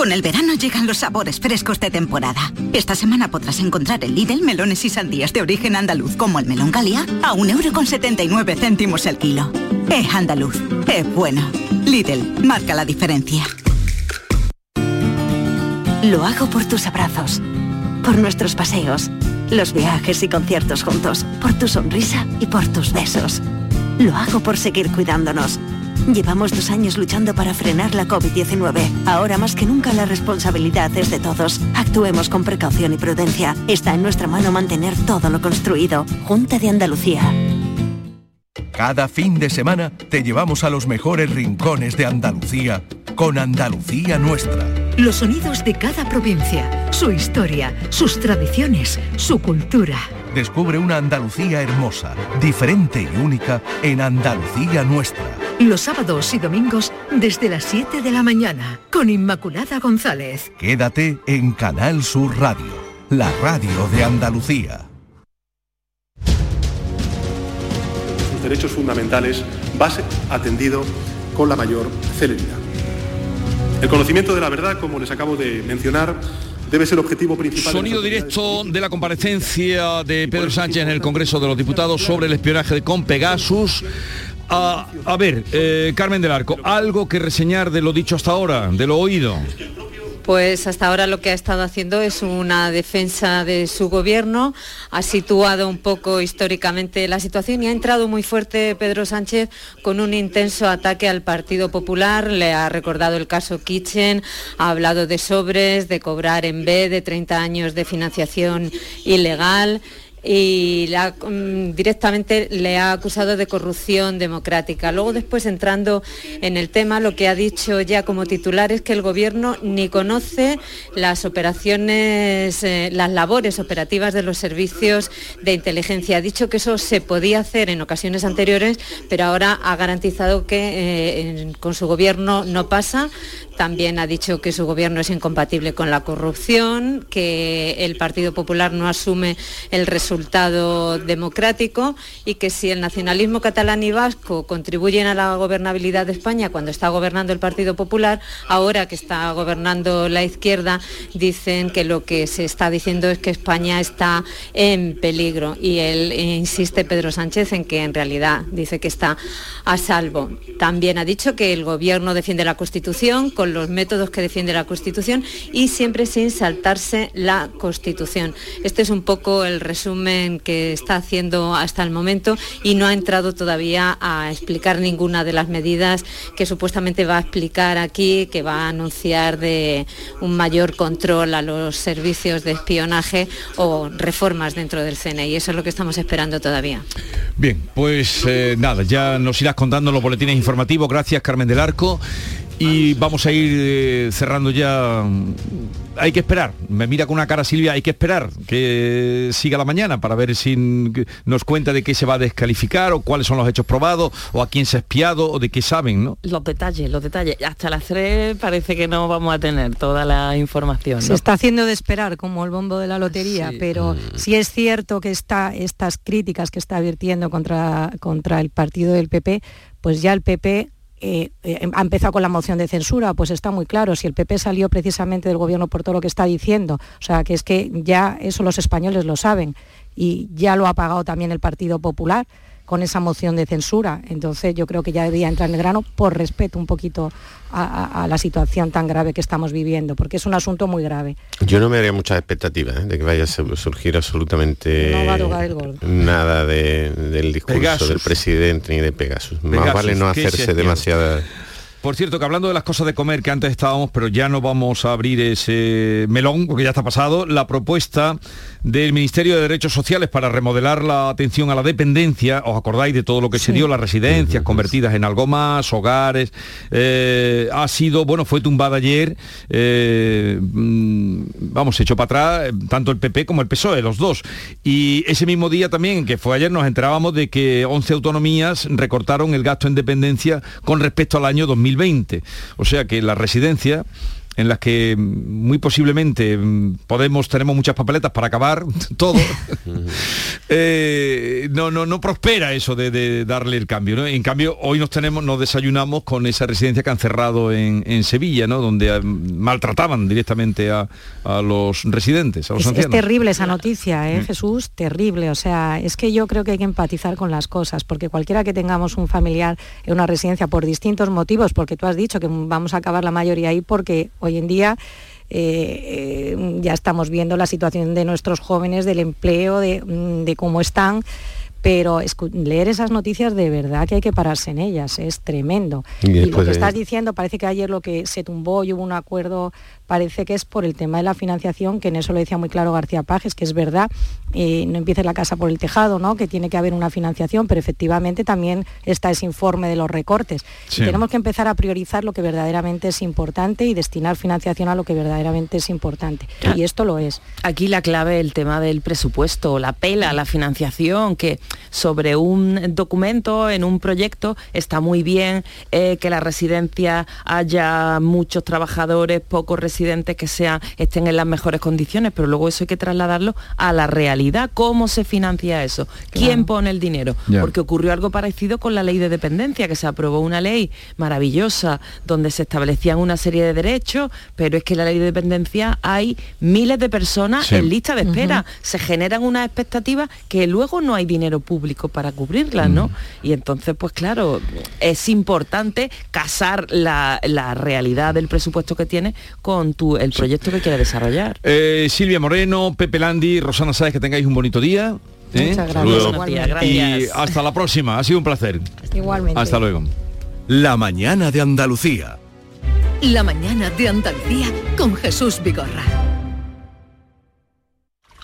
Con el verano llegan los sabores frescos de temporada. Esta semana podrás encontrar en Lidl melones y sandías de origen andaluz como el melón Galia a 1,79 céntimos el kilo. Es andaluz, es bueno. Lidl, marca la diferencia. Lo hago por tus abrazos, por nuestros paseos, los viajes y conciertos juntos, por tu sonrisa y por tus besos. Lo hago por seguir cuidándonos. Llevamos dos años luchando para frenar la COVID-19. Ahora más que nunca la responsabilidad es de todos. Actuemos con precaución y prudencia. Está en nuestra mano mantener todo lo construido. Junta de Andalucía. Cada fin de semana te llevamos a los mejores rincones de Andalucía con Andalucía Nuestra. Los sonidos de cada provincia, su historia, sus tradiciones, su cultura. Descubre una Andalucía hermosa, diferente y única en Andalucía Nuestra. Los sábados y domingos desde las 7 de la mañana con Inmaculada González. Quédate en Canal Sur Radio, la radio de Andalucía. Sus derechos fundamentales va a ser atendido con la mayor celeridad. El conocimiento de la verdad, como les acabo de mencionar, debe ser el objetivo principal. Sonido directo de la comparecencia de Pedro Sánchez en el Congreso de los Diputados sobre el espionaje con Pegasus. A, a ver, eh, Carmen del Arco, algo que reseñar de lo dicho hasta ahora, de lo oído. Pues hasta ahora lo que ha estado haciendo es una defensa de su gobierno, ha situado un poco históricamente la situación y ha entrado muy fuerte Pedro Sánchez con un intenso ataque al Partido Popular, le ha recordado el caso Kitchen, ha hablado de sobres, de cobrar en B, de 30 años de financiación ilegal y mm, directamente le ha acusado de corrupción democrática. Luego después entrando en el tema, lo que ha dicho ya como titular es que el gobierno ni conoce las operaciones, eh, las labores operativas de los servicios de inteligencia. Ha dicho que eso se podía hacer en ocasiones anteriores, pero ahora ha garantizado que eh, con su gobierno no pasa. También ha dicho que su gobierno es incompatible con la corrupción, que el Partido Popular no asume el resultado democrático y que si el nacionalismo catalán y vasco contribuyen a la gobernabilidad de España cuando está gobernando el Partido Popular, ahora que está gobernando la izquierda, dicen que lo que se está diciendo es que España está en peligro. Y él insiste, Pedro Sánchez, en que en realidad dice que está a salvo. También ha dicho que el gobierno defiende la Constitución con los métodos que defiende la Constitución y siempre sin saltarse la Constitución. Este es un poco el resumen que está haciendo hasta el momento y no ha entrado todavía a explicar ninguna de las medidas que supuestamente va a explicar aquí, que va a anunciar de un mayor control a los servicios de espionaje o reformas dentro del CNI. Eso es lo que estamos esperando todavía. Bien, pues eh, nada, ya nos irás contando los boletines informativos. Gracias, Carmen del Arco. Y vamos a ir eh, cerrando ya. Hay que esperar. Me mira con una cara Silvia, hay que esperar que siga la mañana para ver si nos cuenta de qué se va a descalificar o cuáles son los hechos probados o a quién se ha espiado o de qué saben, ¿no? Los detalles, los detalles. Hasta las tres parece que no vamos a tener toda la información. Se está haciendo de esperar como el bombo de la lotería, pero sí es cierto que está, estas críticas que está advirtiendo contra, contra el partido del PP, pues ya el PP eh, eh, ha empezado con la moción de censura, pues está muy claro, si el PP salió precisamente del gobierno por todo lo que está diciendo, o sea, que es que ya eso los españoles lo saben y ya lo ha pagado también el Partido Popular con esa moción de censura. Entonces yo creo que ya debía entrar en el grano por respeto un poquito a, la situación tan grave que estamos viviendo, porque es un asunto muy grave. Yo no me haría muchas expectativas ¿eh? de que vaya a surgir absolutamente nada del discurso del presidente ni de Pegasus. Más vale no hacerse demasiada por cierto, que hablando de las cosas de comer que antes estábamos, pero ya no vamos a abrir ese melón, porque ya está pasado, la propuesta del Ministerio de Derechos Sociales para remodelar la atención a la dependencia, os acordáis de todo lo que se dio, las residencias convertidas en algo más, hogares, eh, ha sido, bueno, fue tumbada ayer, eh, mm, vamos, echó para atrás eh, tanto el PP como el PSOE, los dos. Y ese mismo día también, que fue ayer, nos enterábamos de que 11 autonomías recortaron el gasto en dependencia con respecto al año 2000 2020. O sea que la residencia en las que muy posiblemente mm, podemos, tenemos muchas papeletas para acabar todo, eh, no, no, no prospera eso de, darle el cambio. En cambio, hoy nos tenemos, nos desayunamos con esa residencia que han cerrado en, Sevilla, ¿no? donde ah, maltrataban directamente a, los residentes, a los es, ancianos. Es terrible esa noticia, ¿eh, mm. Jesús, terrible. O sea, es que yo creo que hay que empatizar con las cosas, porque cualquiera que tengamos un familiar en una residencia por distintos motivos, porque tú has dicho que vamos a acabar la mayoría ahí porque hoy en día eh, eh, ya estamos viendo la situación de nuestros jóvenes, del empleo, de, mm, de cómo están pero leer esas noticias de verdad que hay que pararse en ellas, es tremendo. Y, lo que estás diciendo, parece que ayer lo que se tumbó y hubo un acuerdo, parece que es por el tema de la financiación, que en eso lo decía muy claro García Pajes, que es verdad, eh, no empiece la casa por el tejado, ¿no? que tiene que haber una financiación, pero efectivamente también está ese informe de los recortes. Y tenemos que empezar a priorizar lo que verdaderamente es importante y destinar financiación a lo que verdaderamente es importante. Y esto lo es. Aquí la clave, el tema del presupuesto, la pela, la financiación, que sobre un documento, en un proyecto, está muy bien eh, que la residencia haya muchos trabajadores, pocos residentes que sean, estén en las mejores condiciones, pero luego eso hay que trasladarlo a la realidad. ¿Cómo se financia eso? ¿Quién pone el dinero? Porque ocurrió algo parecido con la ley de dependencia, que se aprobó una ley maravillosa donde se establecían una serie de derechos, pero es que en la ley de dependencia hay miles de personas en lista de espera. Se generan unas expectativas que luego no hay dinero público para cubrirla, ¿no? Mm. Y entonces, pues claro, es importante casar la, realidad del presupuesto que tiene con tu, el proyecto que quiere desarrollar. Eh, Silvia Moreno, Pepe Landi, Rosana Sáez, que tengáis un bonito día. ¿eh? Muchas gracias. Y hasta la próxima, ha sido un placer. Igualmente. Hasta luego. La mañana de Andalucía. La mañana de Andalucía con Jesús Vigorra.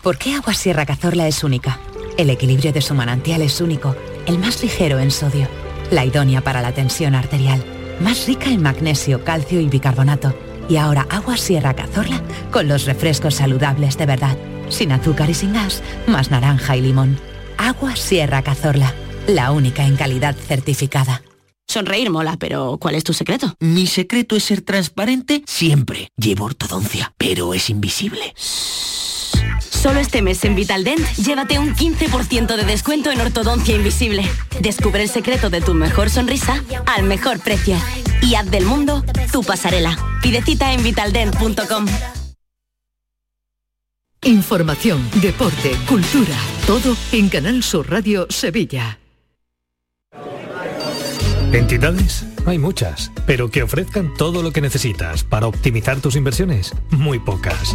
¿Por qué Agua Sierra Cazorla es única? El equilibrio de su manantial es único, el más ligero en sodio, la idónea para la tensión arterial, más rica en magnesio, calcio y bicarbonato. Y ahora agua Sierra Cazorla con los refrescos saludables de verdad, sin azúcar y sin gas, más naranja y limón. Agua Sierra Cazorla, la única en calidad certificada. Sonreír mola, pero ¿cuál es tu secreto? Mi secreto es ser transparente siempre. Llevo ortodoncia, pero es invisible. Solo este mes en Vitaldent, llévate un 15% de descuento en ortodoncia invisible. Descubre el secreto de tu mejor sonrisa al mejor precio. Y haz del mundo tu pasarela. Pide cita en vitaldent.com. Información, deporte, cultura, todo en Canal Sur Radio Sevilla. ¿Entidades? Hay muchas, pero que ofrezcan todo lo que necesitas para optimizar tus inversiones, muy pocas.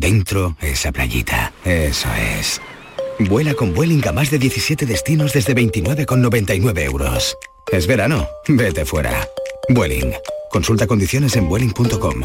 Dentro esa playita. Eso es. Vuela con Vueling a más de 17 destinos desde 29,99 euros. Es verano. Vete fuera. Vueling. Consulta condiciones en vueling.com.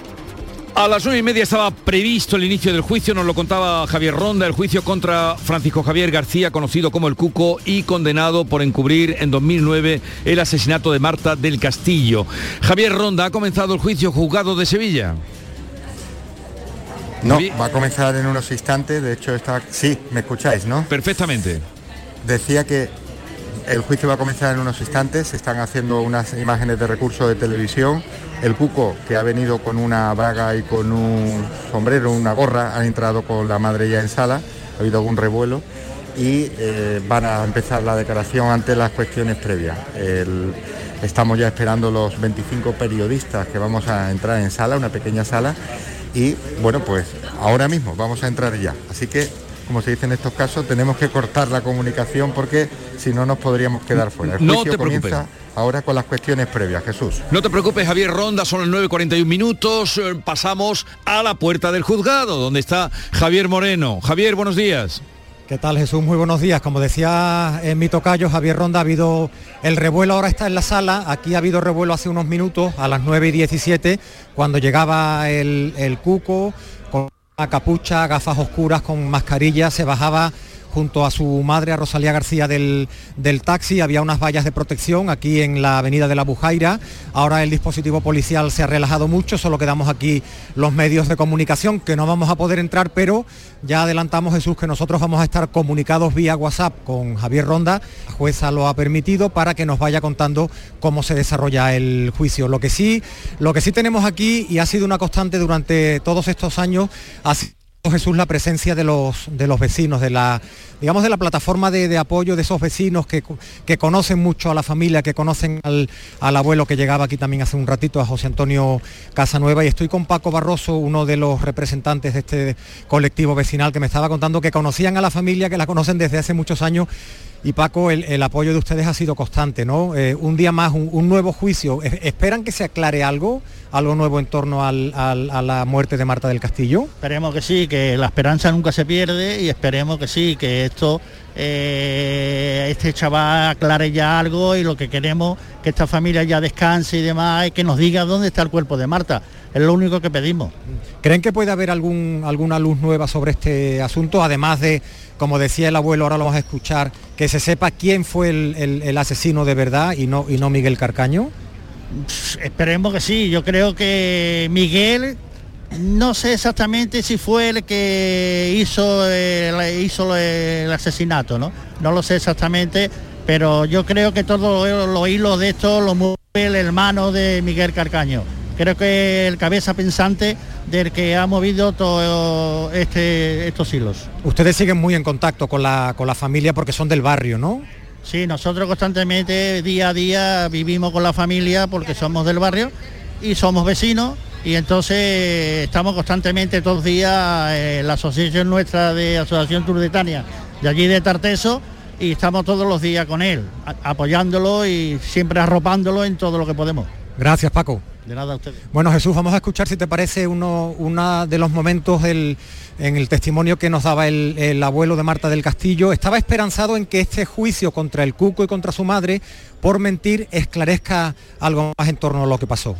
A las nueve y media estaba previsto el inicio del juicio, nos lo contaba Javier Ronda, el juicio contra Francisco Javier García, conocido como el Cuco, y condenado por encubrir en 2009 el asesinato de Marta del Castillo. Javier Ronda, ha comenzado el juicio juzgado de Sevilla. No, va a comenzar en unos instantes, de hecho está... Sí, me escucháis, ¿no? Perfectamente. Decía que el juicio va a comenzar en unos instantes, se están haciendo unas imágenes de recurso de televisión. El Cuco, que ha venido con una braga y con un sombrero, una gorra, han entrado con la madre ya en sala, ha habido algún revuelo y eh, van a empezar la declaración ante las cuestiones previas. Estamos ya esperando los 25 periodistas que vamos a entrar en sala, una pequeña sala, y bueno, pues ahora mismo vamos a entrar ya. Así que, como se dice en estos casos, tenemos que cortar la comunicación porque si no nos podríamos quedar fuera. El No te preocupes. ahora con las cuestiones previas, Jesús. No te preocupes, Javier Ronda, son las 9.41 minutos. eh, Pasamos a la puerta del juzgado, donde está Javier Moreno. Javier, buenos días. ¿Qué tal Jesús? Muy buenos días. Como decía en mi tocayo Javier Ronda, ha habido el revuelo, ahora está en la sala, aquí ha habido revuelo hace unos minutos, a las 9 y 17, cuando llegaba el, el cuco con una capucha, gafas oscuras, con mascarilla, se bajaba junto a su madre, a Rosalía García del, del taxi, había unas vallas de protección aquí en la avenida de la Bujaira, ahora el dispositivo policial se ha relajado mucho, solo quedamos aquí los medios de comunicación que no vamos a poder entrar, pero ya adelantamos Jesús que nosotros vamos a estar comunicados vía WhatsApp con Javier Ronda, la jueza lo ha permitido para que nos vaya contando cómo se desarrolla el juicio. Lo que sí, lo que sí tenemos aquí y ha sido una constante durante todos estos años Jesús la presencia de los de los vecinos, de la digamos de la plataforma de, de apoyo de esos vecinos que, que conocen mucho a la familia, que conocen al, al abuelo que llegaba aquí también hace un ratito, a José Antonio Casanueva, y estoy con Paco Barroso, uno de los representantes de este colectivo vecinal, que me estaba contando que conocían a la familia, que la conocen desde hace muchos años. Y Paco, el, apoyo de ustedes ha sido constante, ¿no? Eh, un día más, un, nuevo juicio. ¿Es- ¿Esperan que se aclare algo, algo nuevo en torno a la muerte de Marta del Castillo? Esperemos que sí, que la esperanza nunca se pierde y esperemos que sí, que esto, eh, este chaval aclare ya algo y lo que queremos, que esta familia ya descanse y demás y que nos diga dónde está el cuerpo de Marta. Es lo único que pedimos. ¿Creen que puede haber algún, alguna luz nueva sobre este asunto? Además de, como decía el abuelo, ahora lo vamos a escuchar, que se sepa quién fue el, el- el asesino de verdad y no, y no Miguel Carcaño. Esperemos que sí, yo creo que Miguel, no sé exactamente si fue el que hizo el, hizo el asesinato, ¿no? No lo sé exactamente, pero yo creo que todos los hilos de esto lo mueve el hermano de Miguel Carcaño. Creo que el cabeza pensante del que ha movido todo este, estos hilos. Ustedes siguen muy en contacto con la, con la familia porque son del barrio, ¿no? Sí, nosotros constantemente, día a día, vivimos con la familia porque somos del barrio y somos vecinos y entonces estamos constantemente todos los días en la asociación nuestra de Asociación Turdetania de allí de Tarteso y estamos todos los días con él, apoyándolo y siempre arropándolo en todo lo que podemos. Gracias, Paco. De nada a ustedes. Bueno, Jesús, vamos a escuchar si te parece uno una de los momentos del- en el testimonio que nos daba el, el abuelo de Marta del Castillo. Estaba esperanzado en que este juicio contra el Cuco y contra su madre por mentir esclarezca algo más en torno a lo que pasó.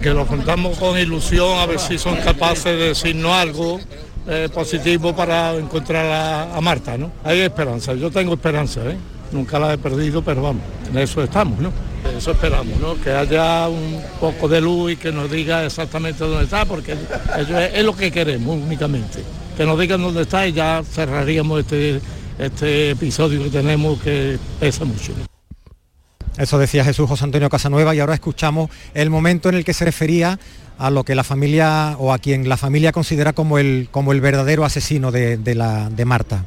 que lo contamos con ilusión a ver si son capaces de decirnos algo eh, positivo para encontrar a, a Marta, ¿no? Hay esperanza, yo tengo esperanza, ¿eh? Nunca la he perdido, pero vamos, en eso estamos, ¿no? Eso esperamos, ¿no? Que haya un poco de luz y que nos diga exactamente dónde está, porque eso es, lo que queremos únicamente. Que nos digan dónde está y ya cerraríamos este, este episodio que tenemos que pesa mucho. Eso decía Jesús José Antonio Casanueva y ahora escuchamos el momento en el que se refería a lo que la familia o a quien la familia considera como el, como el verdadero asesino de, de Marta.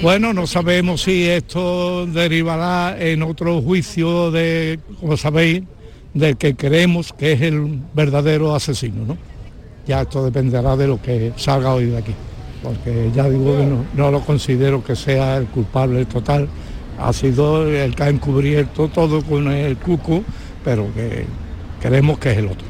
Bueno, no sabemos si esto derivará en otro juicio de, como sabéis, del que creemos que es el verdadero asesino, ¿no? Ya esto dependerá de lo que salga hoy de aquí, porque ya digo que no, lo considero que sea el culpable total, ha sido el que ha encubierto todo con el cuco, pero que creemos que es el otro.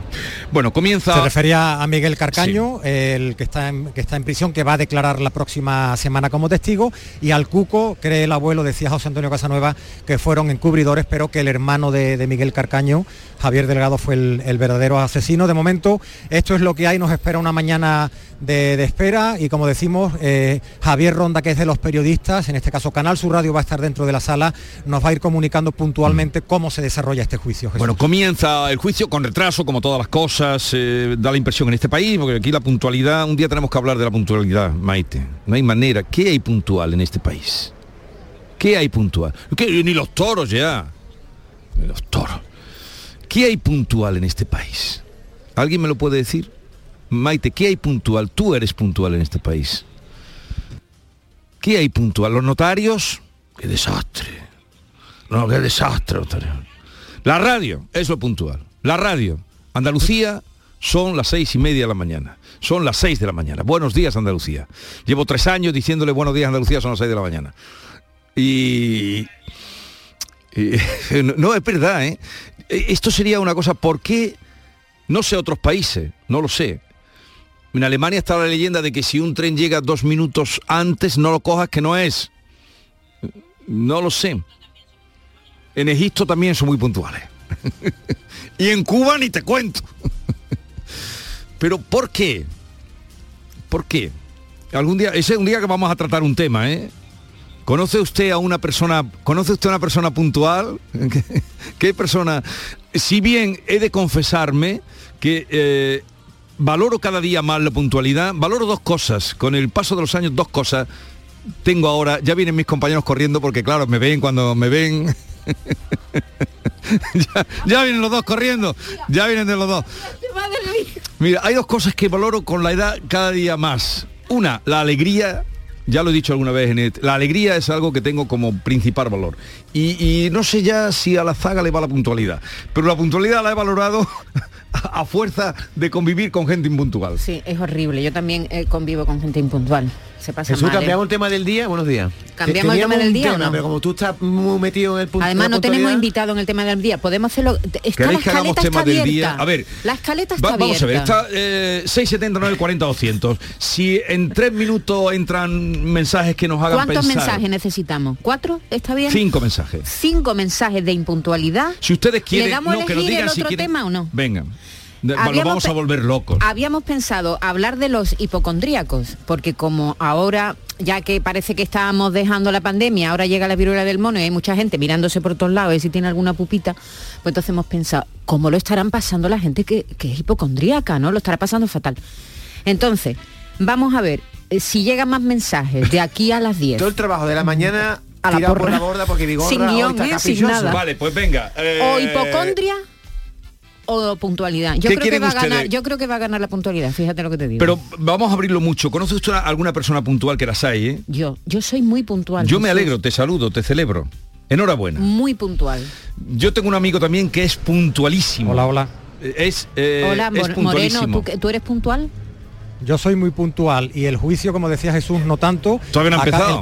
Bueno, comienza... Se refería a Miguel Carcaño, el que está, en, que está en prisión, que va a declarar la próxima semana como testigo, y al Cuco, cree el abuelo, decía José Antonio Casanueva, que fueron encubridores, pero que el hermano de, de Miguel Carcaño, Javier Delgado, fue el, el verdadero asesino. De momento, esto es lo que hay, nos espera una mañana de, de espera, y como decimos, eh, Javier Ronda, que es de los periodistas, en este caso Canal Sur Radio va a estar dentro de la sala, nos va a ir comunicando puntualmente cómo se desarrolla este juicio. Jesús. Bueno, comienza el juicio con retraso, como todas las cosas, eh, da la impresión en este país, porque aquí la puntualidad, un día tenemos que hablar de la puntualidad, Maite. No hay manera. ¿Qué hay puntual en este país? ¿Qué hay puntual? ¿Qué? Ni los toros ya. Ni los toros. ¿Qué hay puntual en este país? ¿Alguien me lo puede decir? Maite, ¿qué hay puntual? Tú eres puntual en este país. ¿Qué hay puntual? ¿Los notarios? ¡Qué desastre! No, qué desastre, notario. La radio, eso es puntual. La radio. Andalucía son las seis y media de la mañana. Son las seis de la mañana. Buenos días, Andalucía. Llevo tres años diciéndole buenos días, Andalucía, son las seis de la mañana. Y... y- no, es verdad, ¿eh? Esto sería una cosa, ¿por qué? No sé otros países, no lo sé. En Alemania está la leyenda de que si un tren llega dos minutos antes, no lo cojas, que no es. No lo sé. En Egipto también son muy puntuales. y en Cuba ni te cuento. Pero ¿por qué? ¿Por qué? Algún día, ese es un día que vamos a tratar un tema, ¿eh? ¿Conoce usted a una persona, conoce usted a una persona puntual? ¿Qué, persona? Si bien he de confesarme que eh, valoro cada día más la puntualidad, valoro dos cosas. Con el paso de los años, dos cosas tengo ahora. Ya vienen mis compañeros corriendo porque, claro, me ven cuando me ven. ya, vienen los dos corriendo. Ya vienen de los dos. Mira, hay dos cosas que valoro con la edad cada día más. Una, la alegría. Ya lo he dicho alguna vez en La alegría es algo que tengo como principal valor. Y, y no sé ya si a la zaga le va la puntualidad. Pero la puntualidad la he valorado a fuerza de convivir con gente impuntual. Sí, es horrible. Yo también eh, convivo con gente impuntual. Se pasa Jesús, mal. ¿eh? cambiamos el tema del día. Buenos días. ¿Cambiamos el tema del día o tema, no? Pero como tú estás muy metido en el punto Además no tenemos invitado en el tema del día. Podemos hacerlo. Está la ¿Queréis que hagamos escaleta tema está abierta. día? A ver, La escaleta está Va- vamos a ver, está eh, 679 40 200. Si en tres minutos entran mensajes que nos hagan ¿Cuántos pensar. mensajes necesitamos? ¿Cuatro? ¿Está bien? Cinco mensajes. Cinco mensajes de impuntualidad. Si ustedes quieren, ¿Le damos no, que nos digan el si otro quieren- tema o no? Vengan. De- Lo Habíamos vamos a volver locos. Habíamos pensado hablar de los hipocondríacos, porque como ahora, ya que parece que estábamos dejando la pandemia, ahora llega la viruela del mono y hay mucha gente mirándose por todos lados, a ver si tiene alguna pupita, pues entonces hemos pensado, ¿cómo lo estarán pasando la gente que, que es hipocondríaca, no? Lo estará pasando fatal. Entonces, vamos a ver, eh, si llegan más mensajes de aquí a las 10. Todo el trabajo de la mañana A la por la borda porque Vigorra Sin guion, ¿eh? Sin nada. Vale, pues venga. eh, O hipocondria o puntualidad? Yo ¿Qué creo que va a ganar, yo creo que va a ganar la puntualidad, fíjate lo que te digo. Pero vamos a abrirlo mucho. ¿Conoce usted a alguna persona puntual que las hay? eh? yo, yo soy muy puntual. Yo me alegro, te saludo, te celebro. Enhorabuena. Muy puntual. Yo tengo un amigo también que es puntualísimo. Hola, hola. Es, eh, Hola, es Mor- Moreno. ¿tú, tú eres puntual? Yo soy muy puntual y el juicio, como decía Jesús, no tanto. Todavía no ha empezado.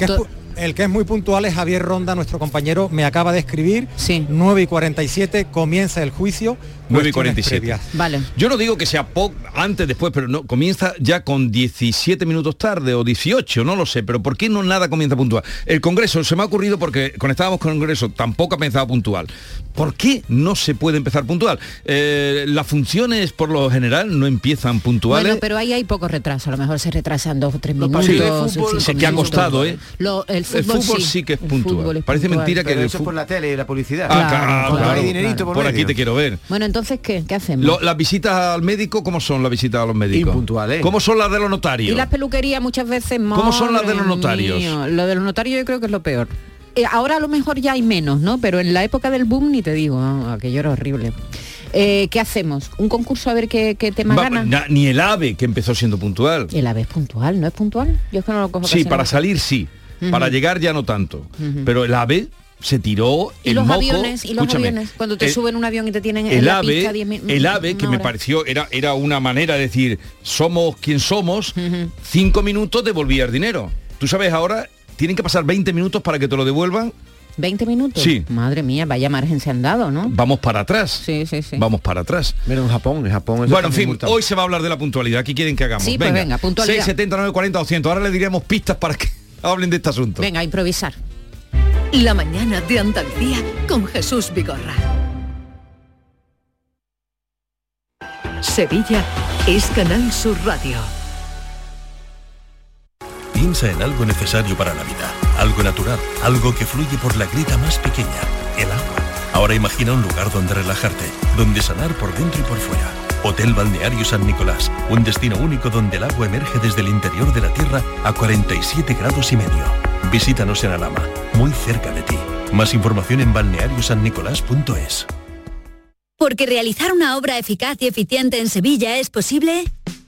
El que, es, muy puntual es Javier Ronda, nuestro compañero, me acaba de escribir. Sí. 9 y 47 comienza el juicio. 9 y cuestiones 47. previas. Vale. Yo no digo que sea antes, después, pero no comienza ya con 17 minutos tarde o 18, no lo sé, pero ¿por qué no nada comienza puntual? El Congreso se me ha ocurrido porque cuando estábamos con el Congreso tampoco ha empezado puntual. ¿Por qué no se puede empezar puntual? Eh, las funciones por lo general no empiezan puntuales. Bueno, pero ahí hay poco retraso, a lo mejor se retrasan dos o tres minutos. de fútbol sí que ha costado, ¿eh? Lo- el El fútbol, fútbol sí que es puntual. es Parece puntual. mentira que el es por la tele y la publicidad. Ah, Claro, claro, Cuando claro, hay dinerito claro. por Por aquí te quiero ver. Bueno, entonces, ¿qué? ¿Qué hacemos? Lo- las visitas al médico, ¿cómo son las visitas a los médicos? Impuntuales. ¿Cómo son las de los notarios? Y las peluquerías muchas veces ¿Cómo son las de los notarios? mía, Lo de los notarios yo creo que es lo peor. Eh, ahora a lo mejor ya hay menos, ¿no? Pero en la época del boom ni te digo, ¿no? aquello era horrible. Eh, ¿Qué hacemos? ¿Un concurso a ver qué, qué tema Va- gana? na- ni el AVE, que empezó siendo puntual. El ave es puntual, ¿no es puntual? Yo es que no lo cojo Sí, para salir sí. Para llegar ya no tanto. Pero el AVE se tiró ¿Y el los moco. aviones? ¿Y los aviones? Cuando te el- suben un avión y te tienen en el la ave, pista 10 min- el ave que me pareció era era una manera de decir somos quien somos. Cinco minutos devolvías dinero. Tú sabes ahora tienen que pasar 20 minutos para que te lo devuelvan. 20 minutos. Sí. Madre mía, vaya margen se han dado, ¿no? Vamos para atrás. Sí, sí, sí. Vamos para atrás. Pero en Japón, en Japón. eso Bueno, en fin, hoy se va a hablar de la puntualidad. ¿Qué quieren que hagamos? Sí, pues venga, puntualidad. 679 40 200. Ahora le diremos pistas para que hablen de este asunto. Venga, a improvisar. La mañana de Andalucía con Jesús Vigorra. Sevilla es Canal Sur Radio. Piensa en algo necesario para la vida, algo natural, algo que fluye por la grita más pequeña, el agua. Ahora imagina un lugar donde relajarte, donde sanar por dentro y por fuera. Hotel Balneario San Nicolás, un destino único donde el agua emerge desde el interior de la tierra a 47 grados y medio. Visítanos en Alama, muy cerca de ti. Más información en balneariosannicolás.es. Porque realizar una obra eficaz y eficiente en Sevilla es posible.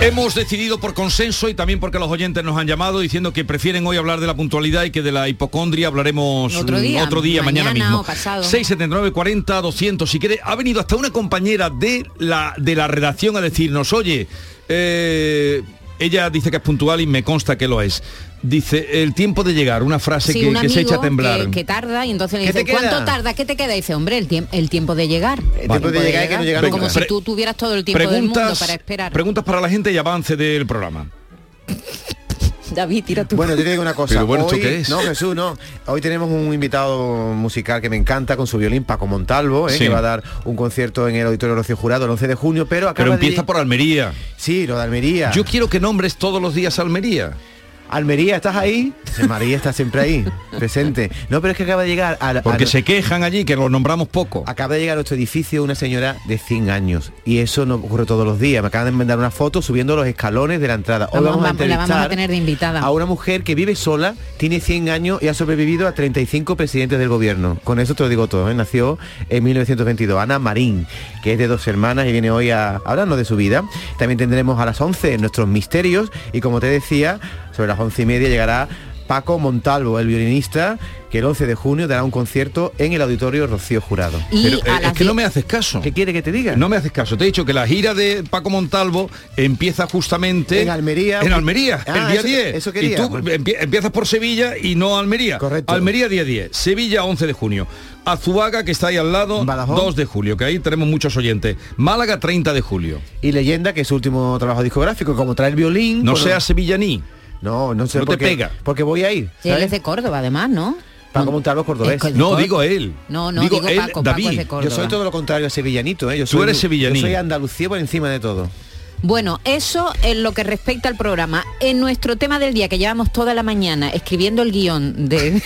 Hemos decidido por consenso y también porque los oyentes nos han llamado diciendo que prefieren hoy hablar de la puntualidad y que de la hipocondria hablaremos Otro mm, día, otro día mañana, mañana mismo. o pasado. 679 40 200. Si quiere, ha venido hasta una compañera de la de la redacción a decirnos, oye, eh, ella dice que es puntual y me consta que lo es. Dice, el tiempo de llegar, una frase Sí, que, un que se echa a temblar. Que, que tarda y entonces le ¿Qué dice? ¿cuánto tarda? ¿Qué te queda? Y dice, hombre, el, tiemp- el tiempo de llegar. El tiempo de llegar que no llega Como si tú tuvieras todo el tiempo del mundo para esperar. preguntas para la gente y avance del programa. David, tira tú. Bueno, yo te digo una cosa. Pero bueno, ¿esto Hoy- qué es? No, Jesús, no. Hoy tenemos un invitado musical que me encanta con su violín, Paco Montalvo, ¿eh? Sí. que va a dar un concierto en el Auditorio Rocío Jurado el 11 de junio, pero acaba Pero de empieza por Almería. Sí, lo de Almería. Yo quiero que nombres todos los días Almería. Almería, ¿estás ahí? María está siempre ahí, presente. No, pero es que acaba de llegar a, Porque a- se quejan allí, que los nombramos poco. Acaba de llegar a nuestro edificio una señora de 100 años y eso no ocurre todos los días. Me acaban de mandar una foto subiendo los escalones de la entrada. Hoy Vamos- vamos, a vamos- la vamos a entrevistar tener de invitada. a una mujer que vive sola, tiene 100 años y ha sobrevivido a 35 presidentes del gobierno. Con eso te lo digo todo. ¿eh? Nació en 1922. Ana Marín, que es de dos hermanas y viene hoy a hablarnos de su vida. También tendremos a las 11 nuestros misterios y como te decía, sobre las once y media llegará Paco Montalvo, el violinista, que el 11 de junio dará un concierto en el auditorio Rocío Jurado. Pero, eh, es que no me haces caso. ¿Qué quiere que te diga? No me haces caso. Te he dicho que la gira de Paco Montalvo empieza justamente En Almería. En Almería, Ah, el día eso- 10. eso quería. Y tú empie- empiezas por Sevilla y no Almería. Correcto. Almería día 10, Sevilla 11 de junio. Azuaga, que está ahí al lado, 2 de julio, que ahí tenemos muchos oyentes. Málaga, 30 de julio. Y Leyenda, que es su último trabajo discográfico, como trae el violín. No seas sevillaní. No, no sé No por te qué, pega. Porque voy a ir. Sí, él es de Córdoba, además, ¿no? Paco Montalvo cordobés. No, digo él. No, no, digo, Paco, Paco es de Córdoba. Yo soy todo lo contrario a sevillanito, ¿eh? Yo Tú soy, eres sevillaní. Yo soy Andalucía por encima de todo. Bueno, eso en lo que respecta al programa. En nuestro tema del día, que llevamos toda la mañana escribiendo el guion de,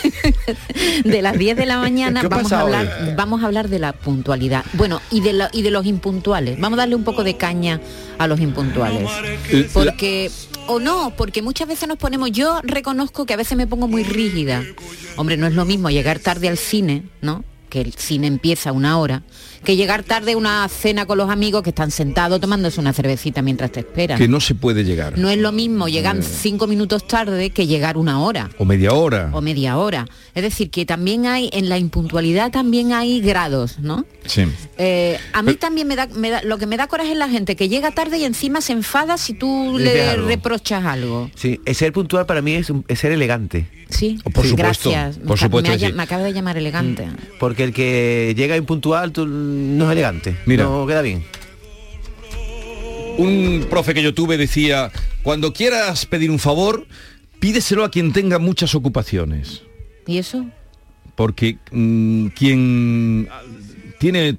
de las 10 de la mañana, ¿Qué vamos a, hablar, hoy? vamos a hablar de la puntualidad. Bueno, y de, la- y de los impuntuales. Vamos a darle un poco de caña a los impuntuales. Porque, o no, porque muchas veces nos ponemos, yo reconozco que a veces me pongo muy rígida. Hombre, no es lo mismo llegar tarde al cine, ¿no? Que el cine empieza a una hora, que llegar tarde a una cena con los amigos que están sentados tomándose una cervecita mientras te esperan. Que no se puede llegar. No es lo mismo llegar Eh. cinco minutos tarde que llegar una hora O media hora. o media hora. Es decir, que también hay, en la impuntualidad también hay grados, ¿no? Sí. Eh, a mí también me da, me da- lo que me da coraje es la gente que llega tarde y encima se enfada si tú Le algo. reprochas algo. Sí, ser puntual para mí es, un- es ser elegante. Sí, Por supuesto, gracias. por Me- supuesto me, ha- sí. me acaba de llamar elegante. Porque el que llega impuntual tú, no es elegante. Mira. No queda bien. Un profe que yo tuve decía, cuando quieras pedir un favor, pídeselo a quien tenga muchas ocupaciones. ¿Y eso? Porque mm, quien ah, tiene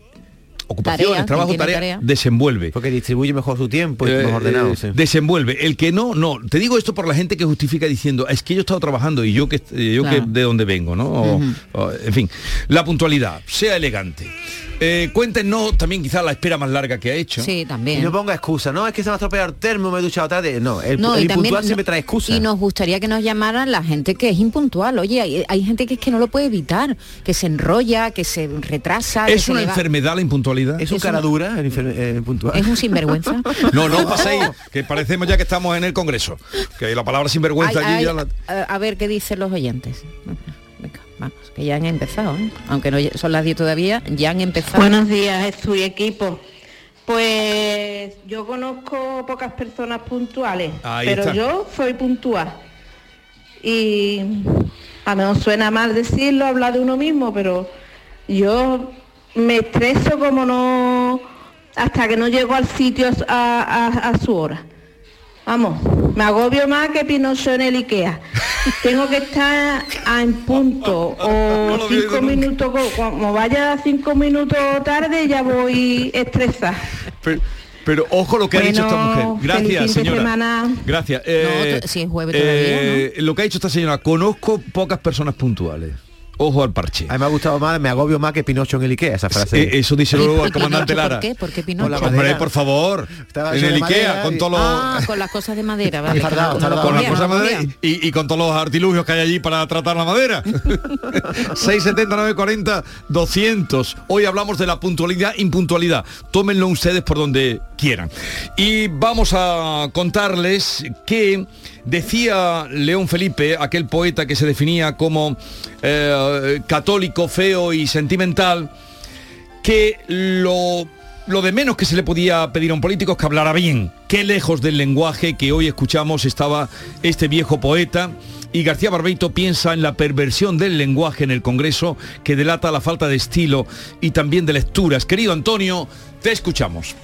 ocupaciones, Tarea, trabajo, tarea, tarea. desenvuelve. Porque distribuye mejor su tiempo y Eh, más ordenado. eh, sí. Desenvuelve. El que no, no. Te digo esto por la gente que justifica diciendo, es que yo he estado trabajando y yo que eh, yo Claro. que de dónde vengo, ¿no? O- Ujú. o, en fin, la puntualidad, sea elegante. Eh, cuéntenos también quizás la espera más larga que ha hecho. Sí, también. Y no ponga excusa, no, es que se me ha estropeado el termo, me he duchado tarde. No, el, No, el impuntual no- siempre trae excusa. Y nos gustaría que nos llamaran la gente que es impuntual. Oye, hay, hay gente que es que no lo puede evitar, que se enrolla, que se retrasa. ¿Es una enfermedad la impuntualidad? Es un cara dura el, infer- el puntual. Es un sinvergüenza. No, no paséis, que parecemos ya que estamos en el Congreso. Que la palabra sinvergüenza Ay, allí ay, ya la- a- ver qué dicen los oyentes. Venga, vamos, que ya han empezado, ¿eh? aunque no son las 10 todavía, ya han empezado. Buenos días, Jesús y equipo. Pues yo conozco pocas personas puntuales, Ahí pero está. yo soy puntual. Y a lo mejor suena mal decirlo, hablar de uno mismo, pero yo me estreso como no hasta que no llego al sitio a, a- a su hora. Vamos, me agobio más que Pinocho en el Ikea. Tengo que estar a- en punto o cinco minutos, co- como vaya cinco minutos tarde ya voy estresada. Pero, pero ojo lo que ha dicho esta mujer. Gracias, feliz fin de señora. semana. Gracias. Eh, si es jueves todavía, eh, Lo que ha dicho esta señora, conozco pocas personas puntuales. Ojo al parche. A mí me ha gustado más, me agobio más que Pinocho en el Ikea, esa frase. Eh, eso díselo luego al ¿Y comandante Lara. ¿Por qué? ¿Por qué Por Pinocho? la Hombre, madera. por favor. Estaba en el Ikea, madera con y- todos los... Ah, con las cosas de madera, vale. Tardado, tardado. con las cosas de madera y con todos los artilugios que hay allí para tratar la madera. 679 40 200. Hoy hablamos de la puntualidad, impuntualidad. Tómenlo ustedes por donde quieran. Y vamos a contarles que decía León Felipe, aquel poeta que se definía como eh, católico, feo y sentimental, que lo, lo de menos que se le podía pedir a un político es que hablara bien. Qué lejos del lenguaje que hoy escuchamos estaba este viejo poeta. Y García Barbeito piensa en la perversión del lenguaje en el Congreso que delata la falta de estilo y también de lecturas. Querido Antonio, te escuchamos.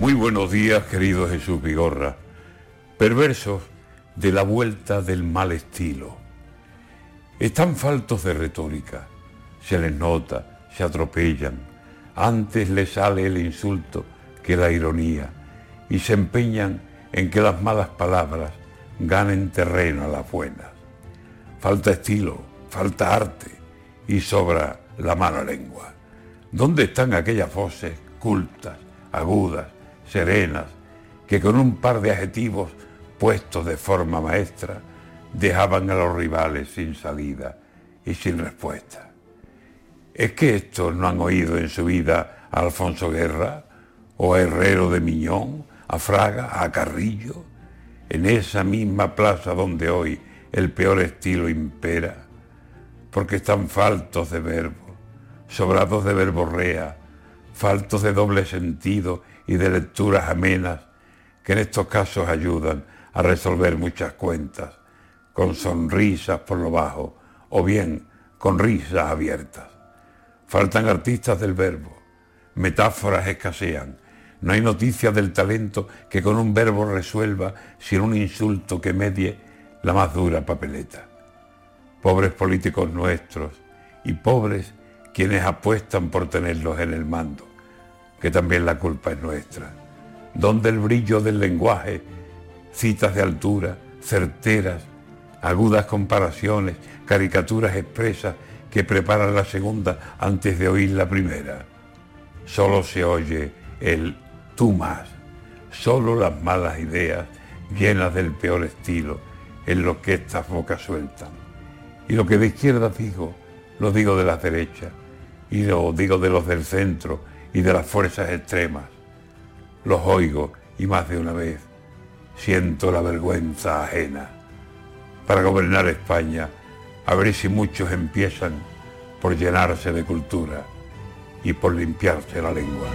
Muy buenos días, querido Jesús Vigorra. Perversos de la vuelta del mal estilo. Están faltos de retórica. Se les nota, se atropellan. Antes les sale el insulto que la ironía y se empeñan en que las malas palabras ganen terreno a las buenas. Falta estilo, falta arte y sobra la mala lengua. ¿Dónde están aquellas voces cultas, agudas, serenas, que con un par de adjetivos puestos de forma maestra dejaban a los rivales sin salida y sin respuesta? ¿Es que estos no han oído en su vida a Alfonso Guerra o a Herrero de Miñón, a Fraga, a Carrillo? En esa misma plaza donde hoy el peor estilo impera, porque están faltos de verbo, sobrados de verborrea, faltos de doble sentido y de lecturas amenas, que en estos casos ayudan a resolver muchas cuentas, con sonrisas por lo bajo, o bien con risas abiertas. Faltan artistas del verbo, metáforas escasean, no hay noticia del talento que con un verbo resuelva sin un insulto que medie la más dura papeleta. Pobres políticos nuestros y pobres quienes apuestan por tenerlos en el mando, que también la culpa es nuestra. Donde el brillo del lenguaje, citas de altura, certeras, agudas comparaciones, caricaturas expresas que preparan la segunda antes de oír la primera. Solo se oye el tú más, solo las malas ideas llenas del peor estilo en lo que estas bocas sueltan. Y lo que de izquierda digo, lo digo de las derechas, y lo digo de los del centro y de las fuerzas extremas. Los oigo y más de una vez siento la vergüenza ajena. Para gobernar España, a ver si muchos empiezan por llenarse de cultura y por limpiarse la lengua.